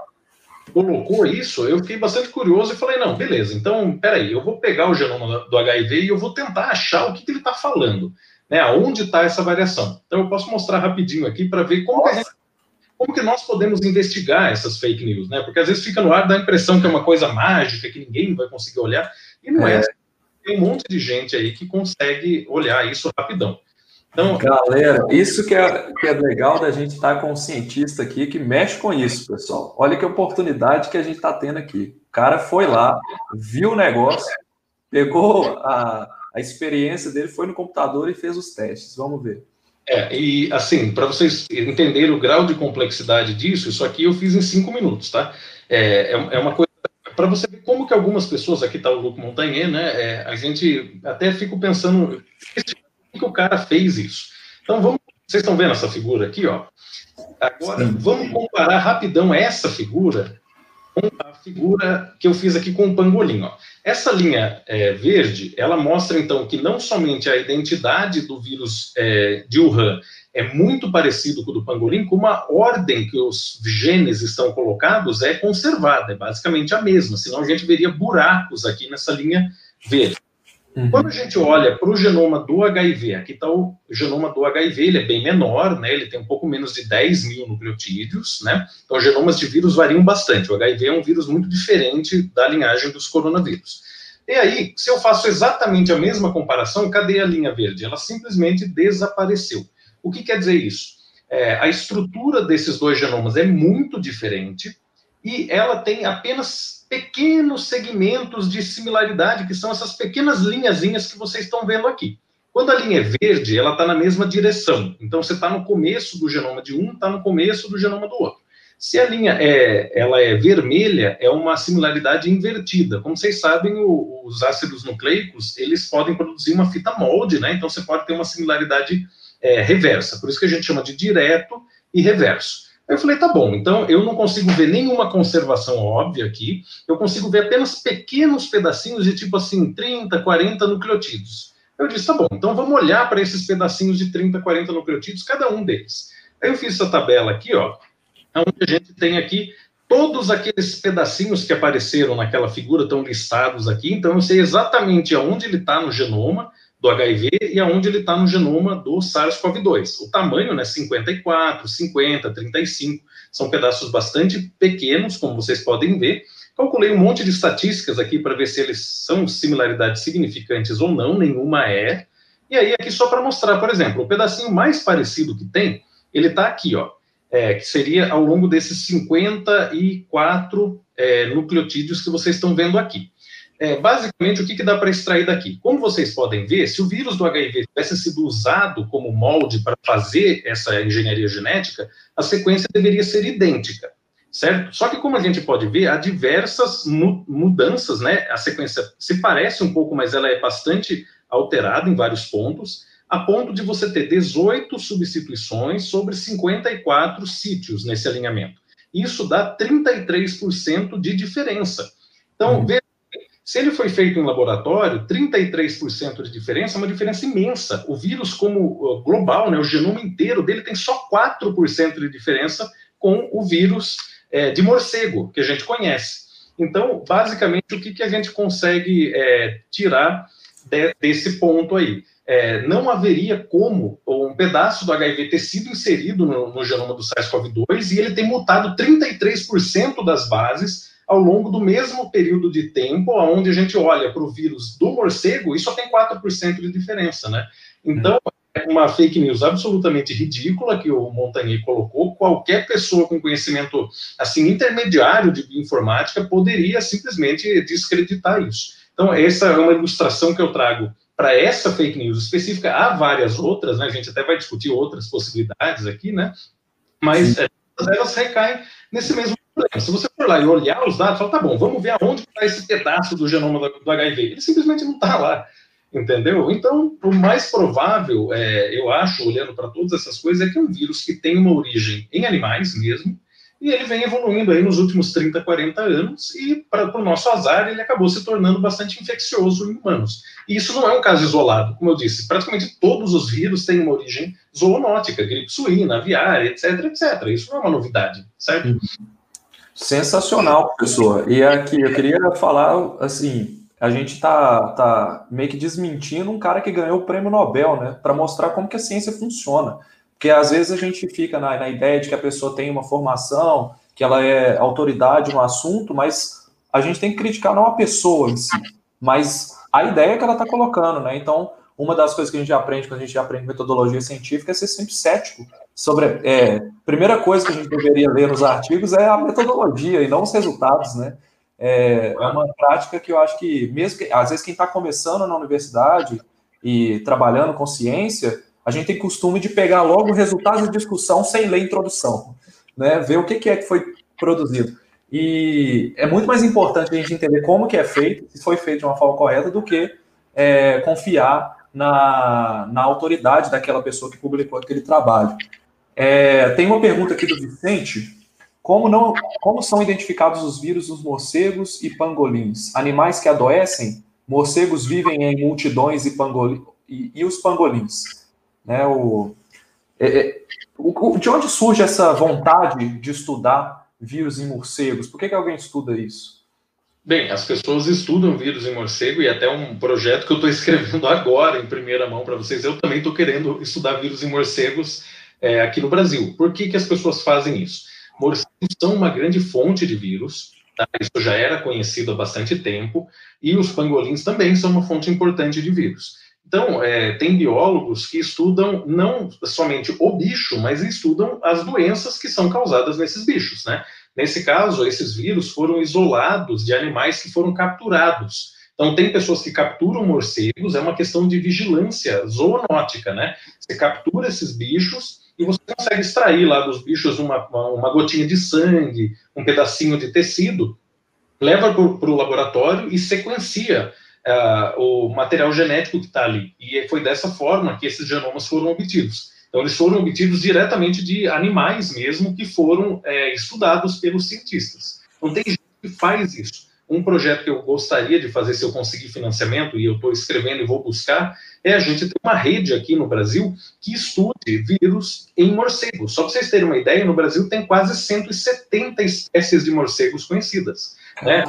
colocou isso, eu fiquei bastante curioso e falei, não, beleza, então, peraí, eu vou pegar o genoma do HIV e eu vou tentar achar o que, que ele está falando, né, aonde está essa variação. Então, eu posso mostrar rapidinho aqui para ver como que a gente como que nós podemos investigar essas fake news, né? Porque às vezes fica no ar, dá a impressão que é uma coisa mágica, que ninguém vai conseguir olhar, e não é. é. Tem um monte de gente aí que consegue olhar isso rapidão. Então, Galera, isso que é, que é legal da gente estar com um cientista aqui que mexe com isso, pessoal. Olha que oportunidade que a gente está tendo aqui. O cara foi lá, viu o negócio, pegou a, a experiência dele, foi no computador e fez os testes. Vamos ver. É, e assim, para vocês entenderem o grau de complexidade disso, isso aqui eu fiz em cinco minutos, tá? É, é, é uma coisa para você ver como que algumas pessoas, aqui está o Luco Montagnier, né? É, a gente até fico pensando que o cara fez isso. Então vamos, vocês estão vendo essa figura aqui, ó? Agora vamos comparar rapidão essa figura a figura que eu fiz aqui com o pangolim, ó. Essa linha é, verde, ela mostra então que não somente a identidade do vírus é, de Wuhan é muito parecido com o do pangolim, como a ordem que os genes estão colocados é conservada, é basicamente a mesma, senão a gente veria buracos aqui nessa linha verde. Uhum. Quando a gente olha para o genoma do HIV, aqui está o genoma do HIV, ele é bem menor, né? Ele tem um pouco menos de 10 mil nucleotídeos, né? Então, os genomas de vírus variam bastante. O HIV é um vírus muito diferente da linhagem dos coronavírus. E aí, se eu faço exatamente a mesma comparação, cadê a linha verde? Ela simplesmente desapareceu. O que quer dizer isso? É, a estrutura desses dois genomas é muito diferente e ela tem apenas pequenos segmentos de similaridade, que são essas pequenas linhazinhas que vocês estão vendo aqui. Quando a linha é verde, ela está na mesma direção. Então, você está no começo do genoma de um, está no começo do genoma do outro. Se a linha é, ela é vermelha, é uma similaridade invertida. Como vocês sabem, o, os ácidos nucleicos, eles podem produzir uma fita molde, né? Então, você pode ter uma similaridade é, reversa. Por isso que a gente chama de direto e reverso. Eu falei, tá bom, então eu não consigo ver nenhuma conservação óbvia aqui, eu consigo ver apenas pequenos pedacinhos de tipo assim, 30, 40 nucleotídeos. Eu disse, tá bom, então vamos olhar para esses pedacinhos de 30, 40 nucleotídeos, cada um deles. Aí eu fiz essa tabela aqui, ó, onde a gente tem aqui todos aqueles pedacinhos que apareceram naquela figura estão listados aqui, então eu sei exatamente aonde ele está no genoma, do HIV e aonde ele está no genoma do SARS-CoV-2. O tamanho, né, 54, 50, 35, são pedaços bastante pequenos, como vocês podem ver. Calculei um monte de estatísticas aqui para ver se eles são similaridades significantes ou não, nenhuma é. E aí, aqui só para mostrar, por exemplo, o pedacinho mais parecido que tem, ele está aqui, ó, é, que seria ao longo desses 54 é, nucleotídeos que vocês estão vendo aqui. É, basicamente, o que, que dá para extrair daqui? Como vocês podem ver, se o vírus do HIV tivesse sido usado como molde para fazer essa engenharia genética, a sequência deveria ser idêntica, certo? Só que, como a gente pode ver, há diversas mu mudanças, né? A sequência se parece um pouco, mas ela é bastante alterada em vários pontos, a ponto de você ter 18 substituições sobre 54 sítios nesse alinhamento. Isso dá 33% de diferença. Então, uhum. veja se ele foi feito em laboratório, 33% de diferença é uma diferença imensa. O vírus, como global, né, o genoma inteiro dele tem só 4% de diferença com o vírus é, de morcego, que a gente conhece. Então, basicamente, o que, que a gente consegue é, tirar de, desse ponto aí? É, não haveria como um pedaço do HIV ter sido inserido no, no genoma do SARS-CoV-2 e ele ter mutado 33% das bases ao longo do mesmo período de tempo, onde a gente olha para o vírus do morcego e só tem 4% de diferença, né? Então, é uma fake news absolutamente ridícula que o Montagnier colocou. Qualquer pessoa com conhecimento assim intermediário de informática poderia simplesmente descreditar isso. Então, essa é uma ilustração que eu trago para essa fake news específica. Há várias outras, né? A gente até vai discutir outras possibilidades aqui, né? Mas é, elas recaem nesse mesmo. Se você for lá e olhar os dados, fala, tá bom, vamos ver aonde está esse pedaço do genoma do HIV. Ele simplesmente não está lá. Entendeu? Então, o mais provável, é, eu acho, olhando para todas essas coisas, é que é um vírus que tem uma origem em animais mesmo, e ele vem evoluindo aí nos últimos 30, 40 anos, e para o nosso azar, ele acabou se tornando bastante infeccioso em humanos. E isso não é um caso isolado, como eu disse, praticamente todos os vírus têm uma origem zoonótica, gripe suína, aviária, etc, etc. Isso não é uma novidade, certo? Sensacional, professor. E aqui eu queria falar assim, a gente está tá meio que desmentindo um cara que ganhou o prêmio Nobel, né? Para mostrar como que a ciência funciona. Porque às vezes a gente fica na, na, ideia de que a pessoa tem uma formação, que ela é autoridade no assunto, mas a gente tem que criticar não a pessoa em si, mas a ideia que ela está colocando, né? Então, uma das coisas que a gente aprende quando a gente aprende metodologia científica é ser sempre cético sobre. É, primeira coisa que a gente deveria ler nos artigos é a metodologia e não os resultados, né? É, é uma prática que eu acho que, mesmo que, às vezes, quem está começando na universidade e trabalhando com ciência, a gente tem costume de pegar logo resultados de discussão sem ler introdução, né? Ver o que, é que foi produzido. E é muito mais importante a gente entender como que é feito, se foi feito de uma forma correta, do que é, confiar na, na autoridade daquela pessoa que publicou aquele trabalho. É, tem uma pergunta aqui do Vicente. Como, não, como são identificados os vírus nos morcegos e pangolins? Animais que adoecem? Morcegos vivem em multidões e, e, e os pangolins? Né, o, é, é, o, de onde surge essa vontade de estudar vírus em morcegos? Por que, que alguém estuda isso? Bem, as pessoas estudam vírus em morcego e até um projeto que eu estou escrevendo agora em primeira mão para vocês. Eu também estou querendo estudar vírus em morcegos é, aqui no Brasil. Por que, que as pessoas fazem isso? morcegos são uma grande fonte de vírus, tá? isso já era conhecido há bastante tempo, e os pangolins também são uma fonte importante de vírus. Então, é, tem biólogos que estudam não somente o bicho, mas estudam as doenças que são causadas nesses bichos, né? Nesse caso, esses vírus foram isolados de animais que foram capturados. Então, tem pessoas que capturam morcegos, é uma questão de vigilância zoonótica, né? Você captura esses bichos e você consegue extrair lá dos bichos uma, uma gotinha de sangue, um pedacinho de tecido, leva para o laboratório e sequencia uh, o material genético que está ali. E foi dessa forma que esses genomas foram obtidos. Então, eles foram obtidos diretamente de animais mesmo que foram é, estudados pelos cientistas. Não tem gente que faz isso. Um projeto que eu gostaria de fazer, se eu conseguir financiamento, e eu estou escrevendo e vou buscar, é a gente ter uma rede aqui no Brasil que estude vírus em morcegos. Só para vocês terem uma ideia, no Brasil tem quase 170 espécies de morcegos conhecidas. Né?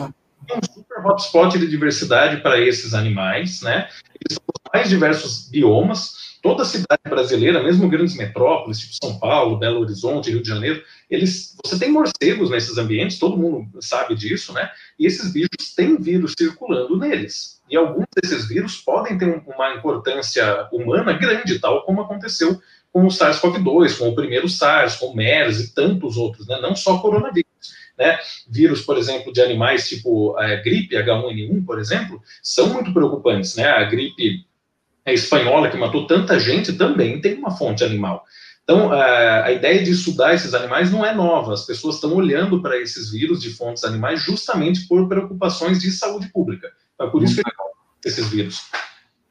É um super hotspot de diversidade para esses animais, né? Eles são os mais diversos biomas, toda cidade brasileira, mesmo grandes metrópoles, tipo São Paulo, Belo Horizonte, Rio de Janeiro, eles, você tem morcegos nesses ambientes, todo mundo sabe disso, né? E esses bichos têm vírus circulando neles. E alguns desses vírus podem ter uma importância humana grande, tal como aconteceu com o SARS-CoV-2, com o primeiro SARS, com o MERS e tantos outros, né? Não só coronavírus. Né? Vírus, por exemplo, de animais tipo a gripe H1N1, por exemplo, são muito preocupantes, né? A gripe espanhola, que matou tanta gente, também tem uma fonte animal. Então, a, ideia de estudar esses animais não é nova. As pessoas estão olhando para esses vírus de fontes animais justamente por preocupações de saúde pública. Então, é por isso que esses vírus.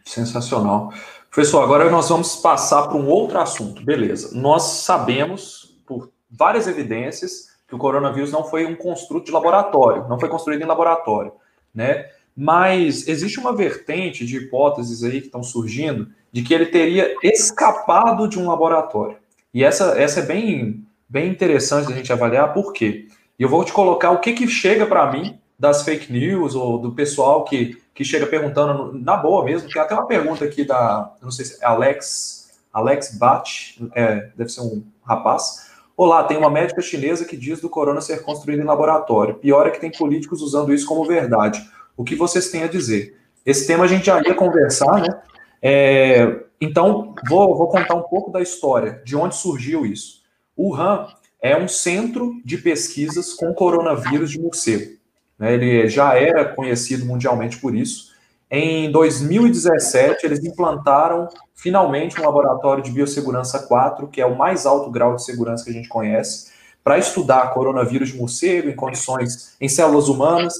Sensacional. Professor, agora nós vamos passar para um outro assunto. Beleza. Nós sabemos, por várias evidências, que o coronavírus não foi um construto de laboratório, não foi construído em laboratório, né? Mas existe uma vertente de hipóteses aí que estão surgindo de que ele teria escapado de um laboratório. E essa, essa é bem, bem interessante a gente avaliar, por quê? E eu vou te colocar o que, que chega para mim das fake news ou do pessoal que, que chega perguntando na boa mesmo. Tem até uma pergunta aqui da, não sei se é Alex, Alex Bat, é, deve ser um rapaz. Olá, tem uma médica chinesa que diz do corona ser construído em laboratório. Pior é que tem políticos usando isso como verdade. O que vocês têm a dizer? Esse tema a gente já ia conversar, né? É, então, vou, vou contar um pouco da história, de onde surgiu isso. O Wuhan é um centro de pesquisas com coronavírus de morcego. Né? Ele já era conhecido mundialmente por isso. Em 2017, eles implantaram finalmente um laboratório de biossegurança 4, que é o mais alto grau de segurança que a gente conhece, para estudar coronavírus de morcego em condições em células humanas.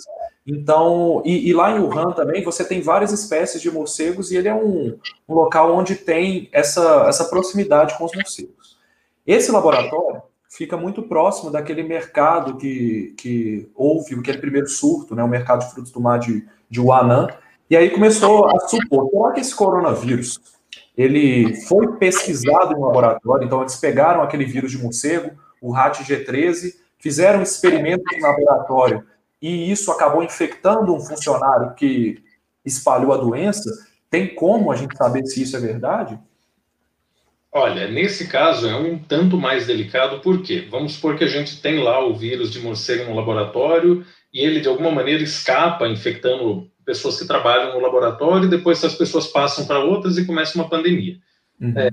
Então, e, e, lá em Wuhan também você tem várias espécies de morcegos e ele é um, um local onde tem essa, essa proximidade com os morcegos. Esse laboratório fica muito próximo daquele mercado que, que houve, aquele primeiro surto, né, o mercado de frutos do mar de, de Wuhan, e aí começou a supor, será que esse coronavírus, ele foi pesquisado em laboratório, então eles pegaram aquele vírus de morcego, o RAT G13, fizeram experimentos em laboratório, e isso acabou infectando um funcionário que espalhou a doença, tem como a gente saber se isso é verdade? Olha, nesse caso é um tanto mais delicado, por quê? Vamos supor que a gente tem lá o vírus de morcego no laboratório e ele de alguma maneira escapa infectando pessoas que trabalham no laboratório e depois essas pessoas passam para outras e começa uma pandemia. Uhum. É,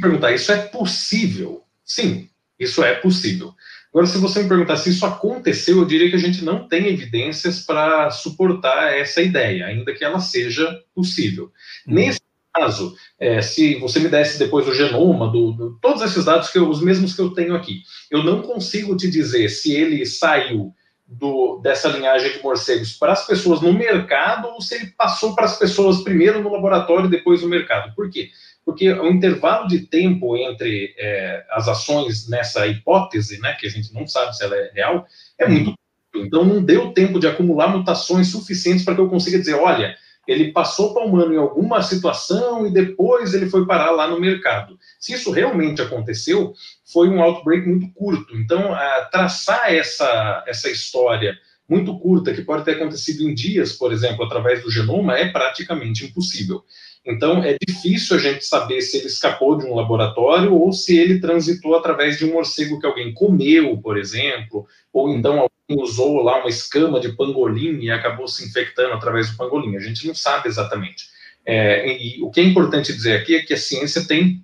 perguntar, isso é possível? Sim, isso é possível. Agora, se você me perguntar se isso aconteceu, eu diria que a gente não tem evidências para suportar essa ideia, ainda que ela seja possível. Uhum. Nesse caso, é, se você me desse depois o genoma, do, do, todos esses dados, que eu, os mesmos que eu tenho aqui, eu não consigo te dizer se ele saiu do, dessa linhagem de morcegos para as pessoas no mercado ou se ele passou para as pessoas primeiro no laboratório e depois no mercado. Por quê? Porque o intervalo de tempo entre é, as ações nessa hipótese, né, que a gente não sabe se ela é real, é muito então não deu tempo de acumular mutações suficientes para que eu consiga dizer, olha, ele passou para o humano em alguma situação e depois ele foi parar lá no mercado. Se isso realmente aconteceu, foi um outbreak muito curto. Então, traçar essa, essa história muito curta, que pode ter acontecido em dias, por exemplo, através do genoma, é praticamente impossível. Então, é difícil a gente saber se ele escapou de um laboratório ou se ele transitou através de um morcego que alguém comeu, por exemplo, ou então alguém usou lá uma escama de pangolim e acabou se infectando através do pangolim. A gente não sabe exatamente. É, e o que é importante dizer aqui é que a ciência tem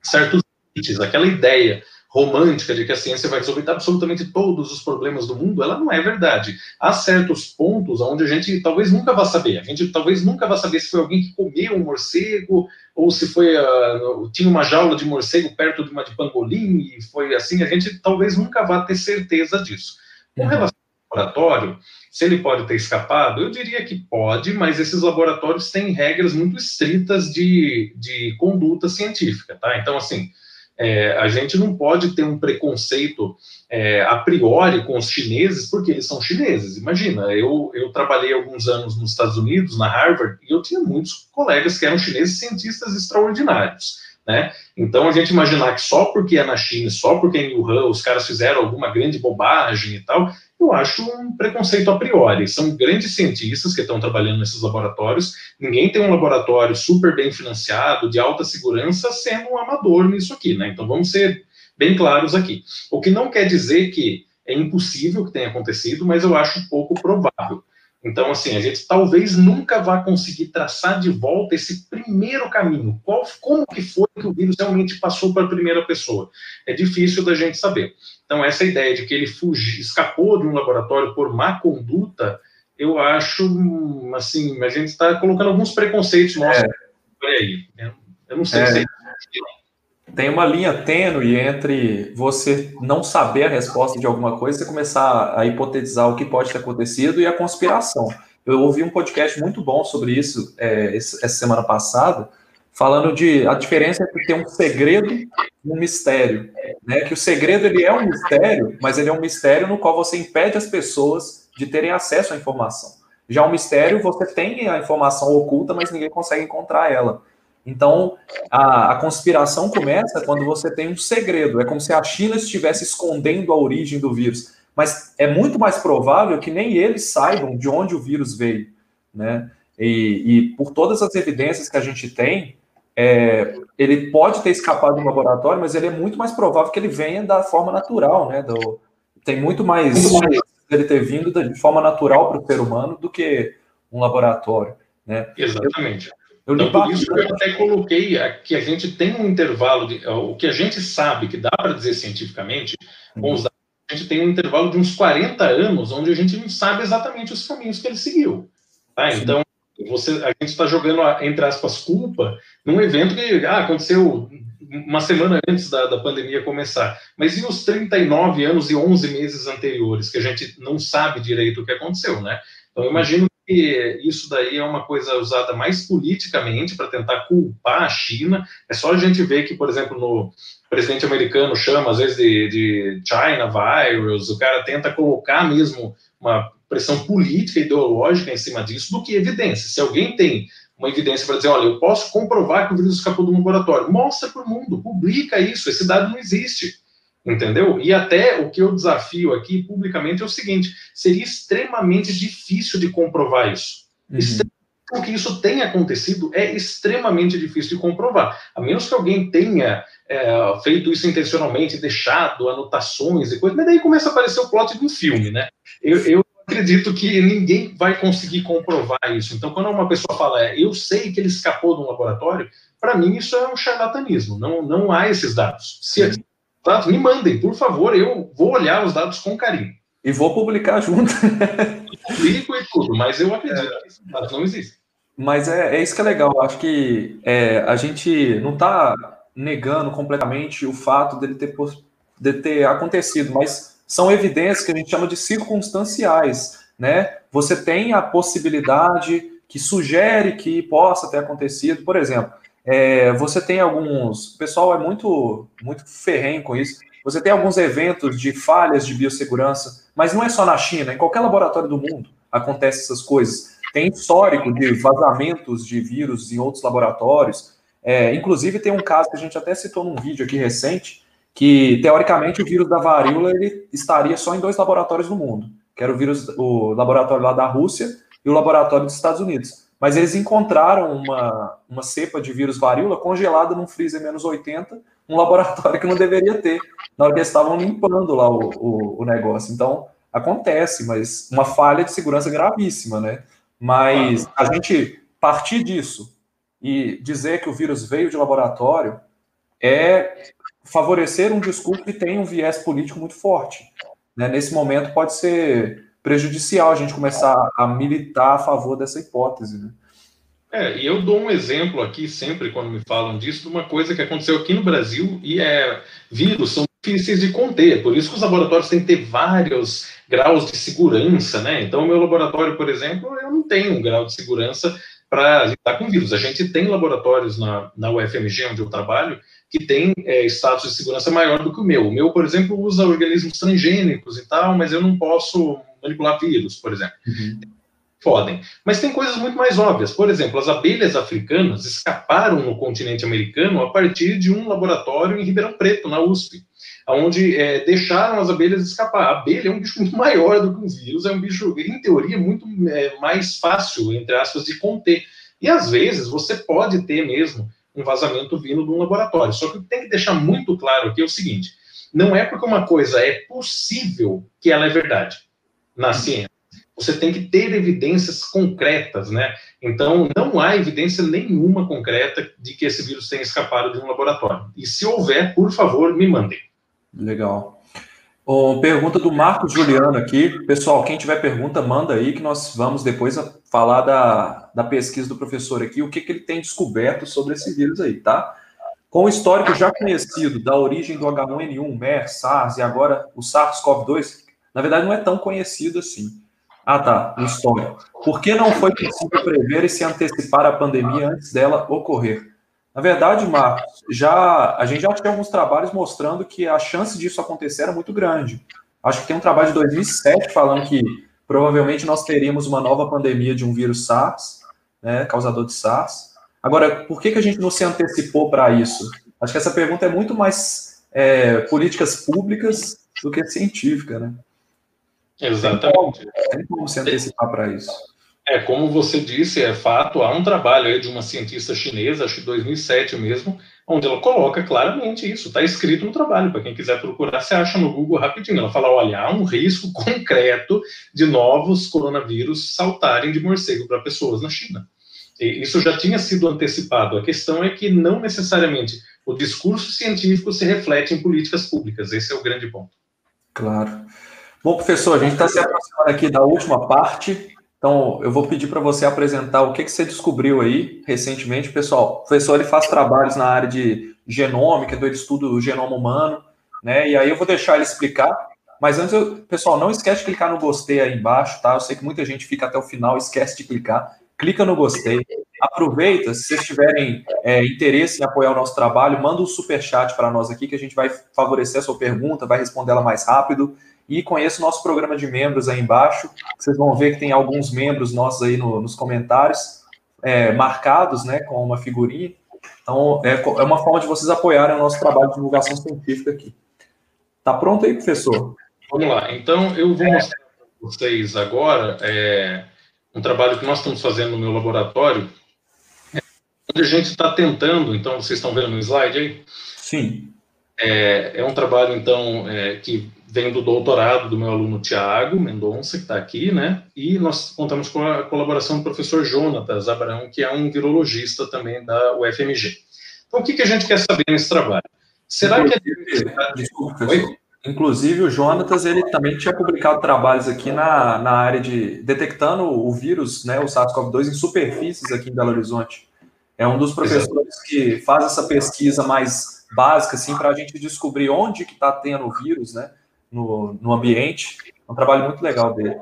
certos limites. Aquela ideia romântica de que a ciência vai resolver absolutamente todos os problemas do mundo, ela não é verdade. Há certos pontos onde a gente talvez nunca vá saber. A gente talvez nunca vá saber se foi alguém que comeu um morcego ou se foi uh, tinha uma jaula de morcego perto de uma de pangolim e foi assim. A gente talvez nunca vá ter certeza disso. Com uhum. relação ao laboratório, se ele pode ter escapado, eu diria que pode, mas esses laboratórios têm regras muito estritas de, de conduta científica, tá? Então, assim, é, a gente não pode ter um preconceito é, a priori com os chineses, porque eles são chineses. Imagina, eu, eu trabalhei alguns anos nos Estados Unidos, na Harvard, e eu tinha muitos colegas que eram chineses cientistas extraordinários. Né? Então, a gente imaginar que só porque é na China, só porque é em Wuhan, os caras fizeram alguma grande bobagem e tal, eu acho um preconceito a priori. São grandes cientistas que estão trabalhando nesses laboratórios. Ninguém tem um laboratório super bem financiado, de alta segurança, sendo um amador nisso aqui, né? Então vamos ser bem claros aqui. O que não quer dizer que é impossível que tenha acontecido, mas eu acho pouco provável. Então, assim, a gente talvez nunca vá conseguir traçar de volta esse primeiro caminho. Qual, como que foi que o vírus realmente passou para a primeira pessoa? É difícil da gente saber. Então, essa ideia de que ele fugiu, escapou de um laboratório por má conduta, eu acho, assim, a gente está colocando alguns preconceitos nossos é. por aí. Eu não sei é. se é tem uma linha tênue entre você não saber a resposta de alguma coisa e começar a hipotetizar o que pode ter acontecido e a conspiração. Eu ouvi um podcast muito bom sobre isso é, essa semana passada, falando de a diferença entre ter um segredo e um mistério. Né? Que o segredo ele é um mistério, mas ele é um mistério no qual você impede as pessoas de terem acesso à informação. Já o mistério, você tem a informação oculta, mas ninguém consegue encontrar ela. Então, a, a, conspiração começa quando você tem um segredo. É como se a China estivesse escondendo a origem do vírus. Mas é muito mais provável que nem eles saibam de onde o vírus veio. Né? E, e por todas as evidências que a gente tem, é, ele pode ter escapado do laboratório, mas ele é muito mais provável que ele venha da forma natural, né? Do, tem muito mais ele ter vindo de forma natural para o ser humano do que um laboratório, né? Exatamente. Eu, eu então, por isso que eu até coloquei que a gente tem um intervalo, de, o que a gente sabe que dá para dizer cientificamente, com os dados, a gente tem um intervalo de uns 40 anos, onde a gente não sabe exatamente os caminhos que ele seguiu. Tá? Então, você, a gente está jogando, entre aspas, culpa num evento que ah, aconteceu uma semana antes da, da pandemia começar. Mas e os 39 anos e 11 meses anteriores, que a gente não sabe direito o que aconteceu, né? Então, eu imagino que isso daí é uma coisa usada mais politicamente para tentar culpar a China. É só a gente ver que, por exemplo, no presidente americano chama às vezes de, de China virus, o cara tenta colocar mesmo uma pressão política, ideológica em cima disso, do que evidência. Se alguém tem uma evidência para dizer, olha, eu posso comprovar que o vírus escapou do laboratório, mostra para o mundo, publica isso, esse dado não existe, entendeu? E até o que eu desafio aqui publicamente é o seguinte, seria extremamente difícil de comprovar isso. Uhum. que isso tenha acontecido é extremamente difícil de comprovar, a menos que alguém tenha é, feito isso intencionalmente, deixado anotações e coisas, mas daí começa a aparecer o plot de um filme, né? Eu, eu acredito que ninguém vai conseguir comprovar isso. Então, quando uma pessoa fala, é, eu sei que ele escapou de um laboratório, para mim isso é um charlatanismo. Não, não há esses dados. Se dados, me mandem, por favor, eu vou olhar os dados com carinho. E vou publicar junto. Publico e tudo, mas eu acredito é. que esses dados não existem. Mas é, é isso que é legal. Acho que é, a gente não está negando completamente o fato dele ter, de ter acontecido, mas são evidências que a gente chama de circunstanciais, né? Você tem a possibilidade que sugere que possa ter acontecido, por exemplo, é, você tem alguns, o pessoal é muito muito ferrenho com isso. Você tem alguns eventos de falhas de biossegurança, mas não é só na China, em qualquer laboratório do mundo acontecem essas coisas. Tem histórico de vazamentos de vírus em outros laboratórios. É, inclusive tem um caso que a gente até citou num vídeo aqui recente, que teoricamente o vírus da varíola ele estaria só em dois laboratórios no mundo, que era o vírus, o laboratório lá da Rússia e o laboratório dos Estados Unidos. Mas eles encontraram uma, uma cepa de vírus varíola congelada num freezer menos 80, um laboratório que não deveria ter, na hora que eles estavam limpando lá o, o, o negócio. Então, acontece, mas uma falha de segurança gravíssima, né? Mas a gente partir disso e dizer que o vírus veio de laboratório é favorecer um discurso que tem um viés político muito forte. Né? Nesse momento pode ser prejudicial a gente começar a militar a favor dessa hipótese. Né? É, e eu dou um exemplo aqui sempre quando me falam disso, de uma coisa que aconteceu aqui no Brasil e é vírus são difíceis de conter, por isso que os laboratórios têm que ter vários graus de segurança, né? Então, o meu laboratório, por exemplo, eu não tenho um grau de segurança para lidar com vírus. A gente tem laboratórios na, na UFMG, onde eu trabalho, que tem é, status de segurança maior do que o meu. O meu, por exemplo, usa organismos transgênicos e tal, mas eu não posso manipular vírus, por exemplo. Uhum. Podem. Mas tem coisas muito mais óbvias. Por exemplo, as abelhas africanas escaparam no continente americano a partir de um laboratório em Ribeirão Preto, na USP, onde é, deixaram as abelhas escapar. A abelha é um bicho muito maior do que um vírus, é um bicho, em teoria, muito é, mais fácil, entre aspas, de conter. E às vezes você pode ter mesmo um vazamento vindo de um laboratório. Só que tem que deixar muito claro aqui é o seguinte: não é porque uma coisa é possível que ela é verdade na ciência. Você tem que ter evidências concretas, né? Então, não há evidência nenhuma concreta de que esse vírus tenha escapado de um laboratório. E se houver, por favor, me mandem. Legal. Oh, pergunta do Marcos Juliano aqui. Pessoal, quem tiver pergunta, manda aí que nós vamos depois falar da, da pesquisa do professor aqui, o que, que ele tem descoberto sobre esse vírus aí, tá? Com o histórico já conhecido da origem do H1N1, MERS, SARS e agora o SARS-CoV-2, na verdade não é tão conhecido assim. Ah, tá, o histórico. Por que não foi possível prever e se antecipar a pandemia antes dela ocorrer? Na verdade, Marcos, já, a gente já tinha alguns trabalhos mostrando que a chance disso acontecer era muito grande. Acho que tem um trabalho de 2007 falando que provavelmente nós teríamos uma nova pandemia de um vírus SARS, né, causador de SARS. Agora, por que, que a gente não se antecipou para isso? Acho que essa pergunta é muito mais é, políticas públicas do que científica, né? Exatamente. Tem como se antecipar para isso. É, como você disse, é fato, há um trabalho aí de uma cientista chinesa, acho que 2007 mesmo, onde ela coloca claramente isso, está escrito no trabalho, para quem quiser procurar, você acha no Google rapidinho. Ela fala: olha, há um risco concreto de novos coronavírus saltarem de morcego para pessoas na China. E isso já tinha sido antecipado. A questão é que não necessariamente o discurso científico se reflete em políticas públicas. Esse é o grande ponto. Claro. Bom, professor, a gente está se aproximando aqui da última parte. Então, eu vou pedir para você apresentar o que, que você descobriu aí recentemente. Pessoal, o professor ele faz trabalhos na área de genômica, do estudo do genoma humano, né? E aí eu vou deixar ele explicar. Mas antes, eu, pessoal, não esquece de clicar no gostei aí embaixo, tá? Eu sei que muita gente fica até o final esquece de clicar. Clica no gostei. Aproveita, se vocês tiverem é, interesse em apoiar o nosso trabalho, manda um super chat para nós aqui que a gente vai favorecer a sua pergunta, vai responder ela mais rápido e conheça o nosso programa de membros aí embaixo. Vocês vão ver que tem alguns membros nossos aí no, nos comentários, é, marcados né, com uma figurinha. Então, é, é uma forma de vocês apoiarem o nosso trabalho de divulgação científica aqui. Tá pronto aí, professor? Vamos lá. Então, eu vou mostrar para vocês agora é, um trabalho que nós estamos fazendo no meu laboratório, onde a gente está tentando, então, vocês estão vendo no slide aí? Sim. É, é um trabalho, então, é, que vem do doutorado do meu aluno Tiago Mendonça, que está aqui, né? E nós contamos com a colaboração do professor Jonatas Abraão, que é um virologista também da UFMG. Então, o que, que a gente quer saber nesse trabalho? Será que a. Desculpa. Inclusive, o Jonatas, ele também tinha publicado trabalhos aqui na, na área de detectando o vírus, né, o SARS-CoV-2, em superfícies aqui em Belo Horizonte. É um dos professores Exato. que faz essa pesquisa mais básica, assim, para a gente descobrir onde que está tendo o vírus, né? No, no ambiente. É um trabalho muito legal dele.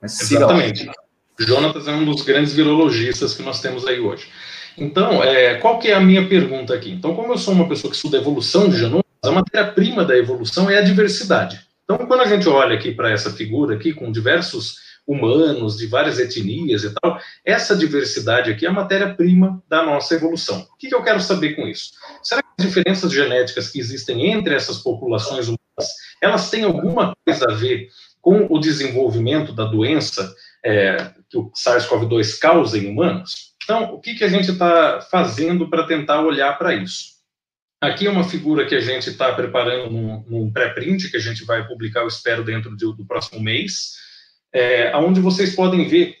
Mas Exatamente. Jonatas é um dos grandes virologistas que nós temos aí hoje. Então, é, qual que é a minha pergunta aqui? Então, como eu sou uma pessoa que estuda evolução de genomas, a matéria-prima da evolução é a diversidade. Então, quando a gente olha aqui para essa figura aqui, com diversos humanos, de várias etnias e tal, essa diversidade aqui é a matéria-prima da nossa evolução. O que, que eu quero saber com isso? Será que as diferenças genéticas que existem entre essas populações humanas elas têm alguma coisa a ver com o desenvolvimento da doença é, que o SARS-CoV-2 causa em humanos? Então, o que, que a gente está fazendo para tentar olhar para isso? Aqui é uma figura que a gente está preparando num, num pré-print, que a gente vai publicar, eu espero, dentro de, do próximo mês, é, onde vocês podem ver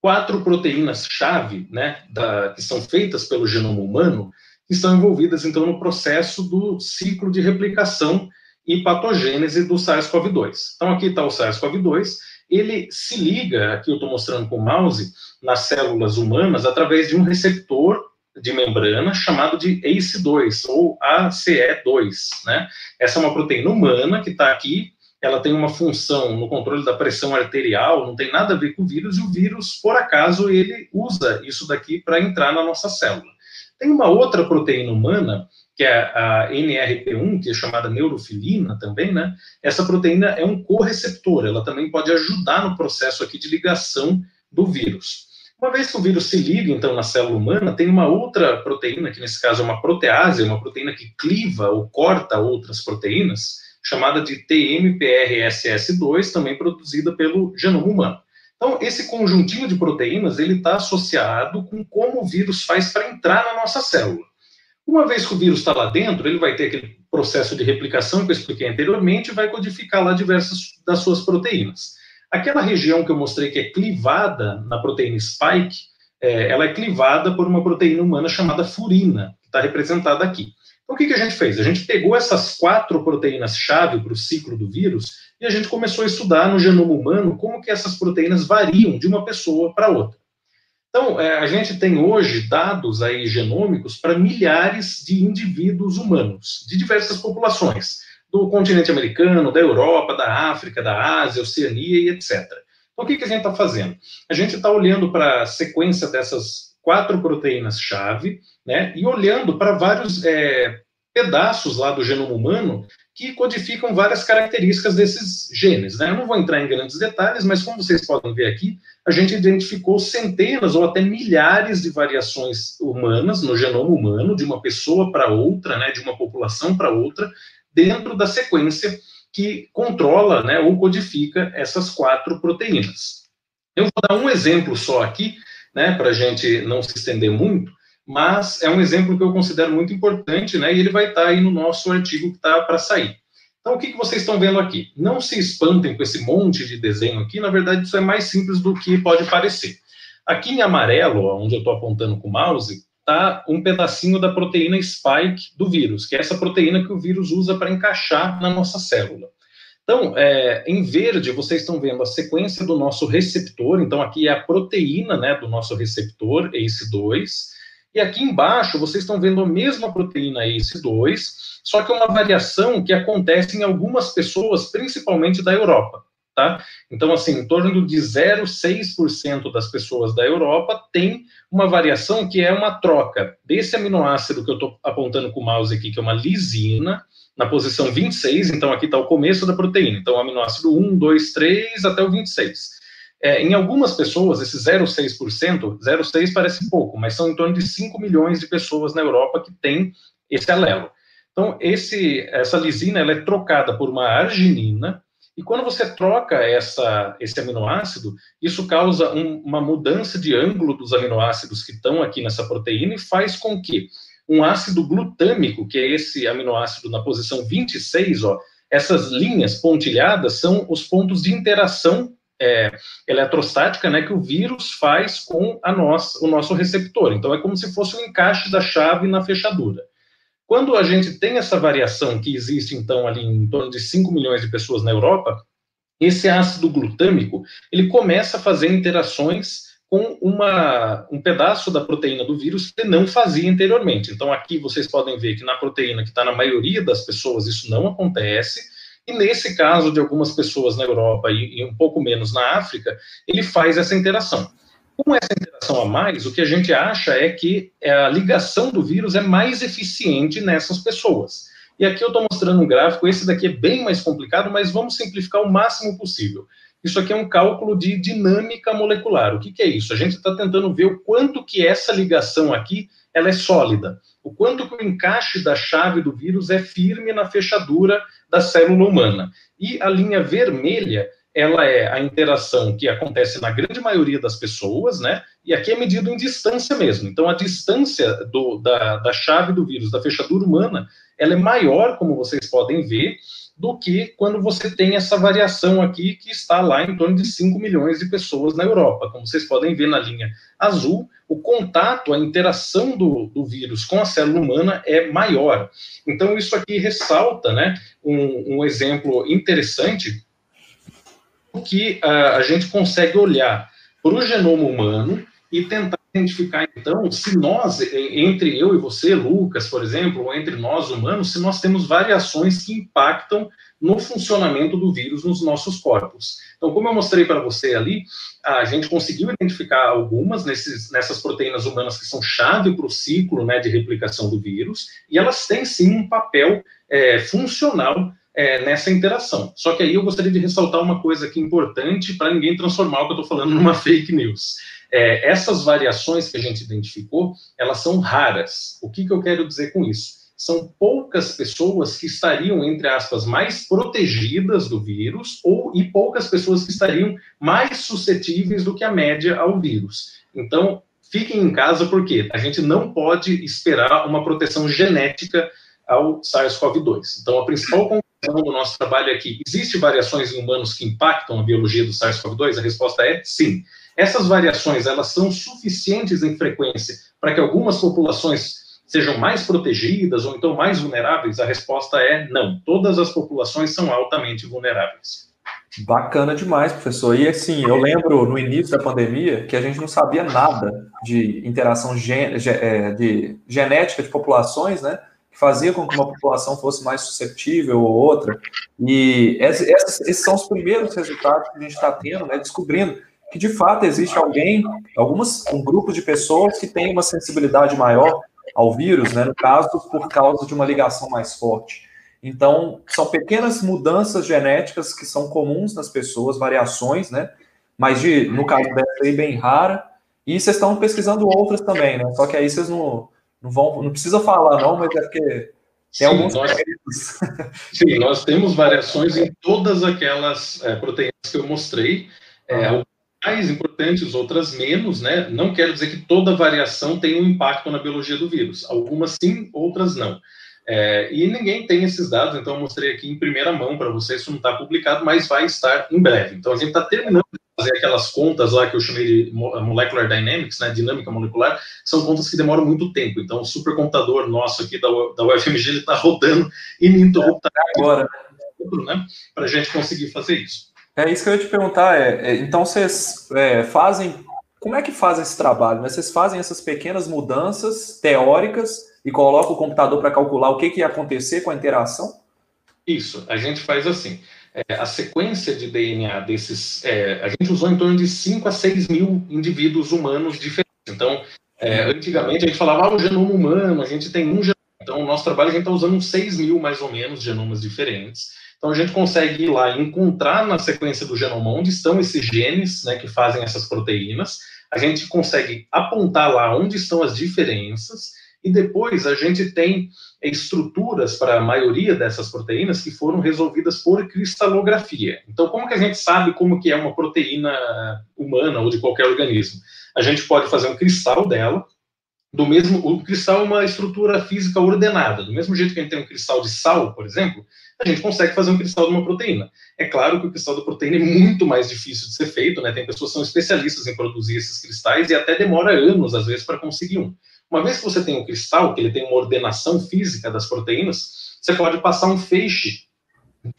quatro proteínas-chave, né, da, que são feitas pelo genoma humano, que estão envolvidas, então, no processo do ciclo de replicação e patogênese do SARS-CoV-2. Então, aqui está o SARS-CoV-2, ele se liga, aqui eu estou mostrando com o mouse, nas células humanas através de um receptor de membrana chamado de ACE2, ou ACE2, né? Essa é uma proteína humana que está aqui, ela tem uma função no controle da pressão arterial, não tem nada a ver com o vírus, e o vírus, por acaso, ele usa isso daqui para entrar na nossa célula. Tem uma outra proteína humana que é a NRP1, que é chamada neurofilina também, né? Essa proteína é um correceptor, ela também pode ajudar no processo aqui de ligação do vírus. Uma vez que o vírus se liga, então, na célula humana, tem uma outra proteína, que nesse caso é uma protease, uma proteína que cliva ou corta outras proteínas, chamada de TMPRSS2, também produzida pelo genoma humano. Então, esse conjuntinho de proteínas, ele está associado com como o vírus faz para entrar na nossa célula. Uma vez que o vírus está lá dentro, ele vai ter aquele processo de replicação que eu expliquei anteriormente e vai codificar lá diversas das suas proteínas. Aquela região que eu mostrei que é clivada na proteína spike, é, ela é clivada por uma proteína humana chamada furina, que está representada aqui. Então, o que, que a gente fez? A gente pegou essas quatro proteínas-chave para o ciclo do vírus e a gente começou a estudar no genoma humano como que essas proteínas variam de uma pessoa para outra. Então, é, a gente tem hoje dados aí genômicos para milhares de indivíduos humanos, de diversas populações, do continente americano, da Europa, da África, da Ásia, Oceania e etc. Então, o que, que a gente está fazendo? A gente está olhando para a sequência dessas quatro proteínas-chave, né, e olhando para vários é, pedaços lá do genoma humano que codificam várias características desses genes. Né? Eu não vou entrar em grandes detalhes, mas como vocês podem ver aqui, a gente identificou centenas ou até milhares de variações humanas no genoma humano, de uma pessoa para outra, né, de uma população para outra, dentro da sequência que controla né, ou codifica essas quatro proteínas. Eu vou dar um exemplo só aqui, né, para a gente não se estender muito, mas é um exemplo que eu considero muito importante, né, e ele vai estar tá aí no nosso artigo que está para sair. Então, o que, que vocês estão vendo aqui? Não se espantem com esse monte de desenho aqui, na verdade, isso é mais simples do que pode parecer. Aqui em amarelo, onde eu estou apontando com o mouse, está um pedacinho da proteína spike do vírus, que é essa proteína que o vírus usa para encaixar na nossa célula. Então, é, em verde, vocês estão vendo a sequência do nosso receptor. Então, aqui é a proteína né, do nosso receptor, ACE2. E aqui embaixo, vocês estão vendo a mesma proteína ACE2, só que é uma variação que acontece em algumas pessoas, principalmente da Europa. Tá? Então, assim, em torno de 0,6% das pessoas da Europa tem uma variação que é uma troca desse aminoácido que eu estou apontando com o mouse aqui, que é uma lisina, na posição 26, então aqui está o começo da proteína, então aminoácido 1, 2, 3 até o 26. É, em algumas pessoas, esse 0,6%, 0,6 parece pouco, mas são em torno de 5 milhões de pessoas na Europa que têm esse alelo. Então, esse, essa lisina ela é trocada por uma arginina, e quando você troca essa, esse aminoácido, isso causa um, uma mudança de ângulo dos aminoácidos que estão aqui nessa proteína e faz com que um ácido glutâmico, que é esse aminoácido na posição 26, ó, essas linhas pontilhadas são os pontos de interação é, eletrostática né, que o vírus faz com a nossa, o nosso receptor. Então, é como se fosse o um encaixe da chave na fechadura. Quando a gente tem essa variação que existe, então, ali em torno de 5 milhões de pessoas na Europa, esse ácido glutâmico, ele começa a fazer interações com uma, um pedaço da proteína do vírus que não fazia anteriormente. Então, aqui vocês podem ver que na proteína que está na maioria das pessoas, isso não acontece, e nesse caso de algumas pessoas na Europa e, e um pouco menos na África, ele faz essa interação. Com essa interação a mais, o que a gente acha é que a ligação do vírus é mais eficiente nessas pessoas. E aqui eu estou mostrando um gráfico, esse daqui é bem mais complicado, mas vamos simplificar o máximo possível. Isso aqui é um cálculo de dinâmica molecular. O que, que é isso? A gente está tentando ver o quanto que essa ligação aqui ela é sólida, o quanto que o encaixe da chave do vírus é firme na fechadura da célula humana. E a linha vermelha ela é a interação que acontece na grande maioria das pessoas, né? E aqui é medido em distância mesmo. Então, a distância do, da, da chave do vírus, da fechadura humana, ela é maior, como vocês podem ver, do que quando você tem essa variação aqui, que está lá em torno de 5 milhões de pessoas na Europa. Como vocês podem ver na linha azul, o contato, a interação do, do vírus com a célula humana é maior. Então, isso aqui ressalta né, um, um exemplo interessante que uh, a gente consegue olhar para o genoma humano e tentar identificar, então, se nós, entre eu e você, Lucas, por exemplo, ou entre nós humanos, se nós temos variações que impactam no funcionamento do vírus nos nossos corpos. Então, como eu mostrei para você ali, a gente conseguiu identificar algumas nesses, nessas proteínas humanas que são chave para o ciclo né, de replicação do vírus, e elas têm sim um papel é, funcional é, nessa interação. Só que aí eu gostaria de ressaltar uma coisa aqui importante para ninguém transformar o que eu estou falando numa fake news. É, essas variações que a gente identificou, elas são raras. O que, que eu quero dizer com isso? São poucas pessoas que estariam, entre aspas, mais protegidas do vírus, ou e poucas pessoas que estariam mais suscetíveis do que a média ao vírus. Então, fiquem em casa, porque a gente não pode esperar uma proteção genética ao SARS-CoV-2. Então, a principal do nosso trabalho é que existe variações em humanos que impactam a biologia do SARS-CoV-2? A resposta é sim. Essas variações, elas são suficientes em frequência para que algumas populações sejam mais protegidas ou então mais vulneráveis? A resposta é não. Todas as populações são altamente vulneráveis. Bacana demais, professor. E assim, eu lembro no início da pandemia que a gente não sabia nada de interação gen é, de genética de populações, né? que fazia com que uma população fosse mais suscetível ou outra. E esses, esses são os primeiros resultados que a gente está tendo, né, descobrindo que de fato existe alguém, algumas, um grupo de pessoas que tem uma sensibilidade maior ao vírus, né, no caso, por causa de uma ligação mais forte. Então, são pequenas mudanças genéticas que são comuns nas pessoas, variações, né? Mas de, no caso dessa aí, bem rara. E vocês estão pesquisando outras também, né? Só que aí vocês não, não, vão, não precisa falar, não, mas é porque tem sim, alguns nós, sim, nós temos variações em todas aquelas é, proteínas que eu mostrei. É, mais importantes, outras menos, né? Não quero dizer que toda variação tem um impacto na biologia do vírus. Algumas sim, outras não. É, e ninguém tem esses dados, então eu mostrei aqui em primeira mão para vocês, isso não está publicado, mas vai estar em breve. Então a gente está terminando de fazer aquelas contas lá que eu chamei de Molecular Dynamics, né, dinâmica molecular, são contas que demoram muito tempo. Então o supercomputador nosso aqui da, da UFMG está rodando ininterruptamente agora, né, para a gente conseguir fazer isso. É isso que eu ia te perguntar. É, é então, vocês é, fazem. Como é que fazem esse trabalho? Né? Vocês fazem essas pequenas mudanças teóricas e colocam o computador para calcular o que, que ia acontecer com a interação? Isso, a gente faz assim. É, a sequência de DNA desses. É, a gente usou em torno de 5 a 6 mil indivíduos humanos diferentes. Então, é, antigamente a gente falava, ah, o genoma humano, a gente tem um genoma. Então, o nosso trabalho a gente está usando 6 mil mais ou menos genomas diferentes. Então a gente consegue ir lá e encontrar na sequência do genoma onde estão esses genes né, que fazem essas proteínas, a gente consegue apontar lá onde estão as diferenças, e depois a gente tem estruturas para a maioria dessas proteínas que foram resolvidas por cristalografia. Então, como que a gente sabe como que é uma proteína humana ou de qualquer organismo? A gente pode fazer um cristal dela, do mesmo, o cristal é uma estrutura física ordenada, do mesmo jeito que a gente tem um cristal de sal, por exemplo, a gente consegue fazer um cristal de uma proteína. É claro que o cristal da proteína é muito mais difícil de ser feito, né? Tem pessoas que são especialistas em produzir esses cristais e até demora anos, às vezes, para conseguir um. Uma vez que você tem um cristal, que ele tem uma ordenação física das proteínas, você pode passar um feixe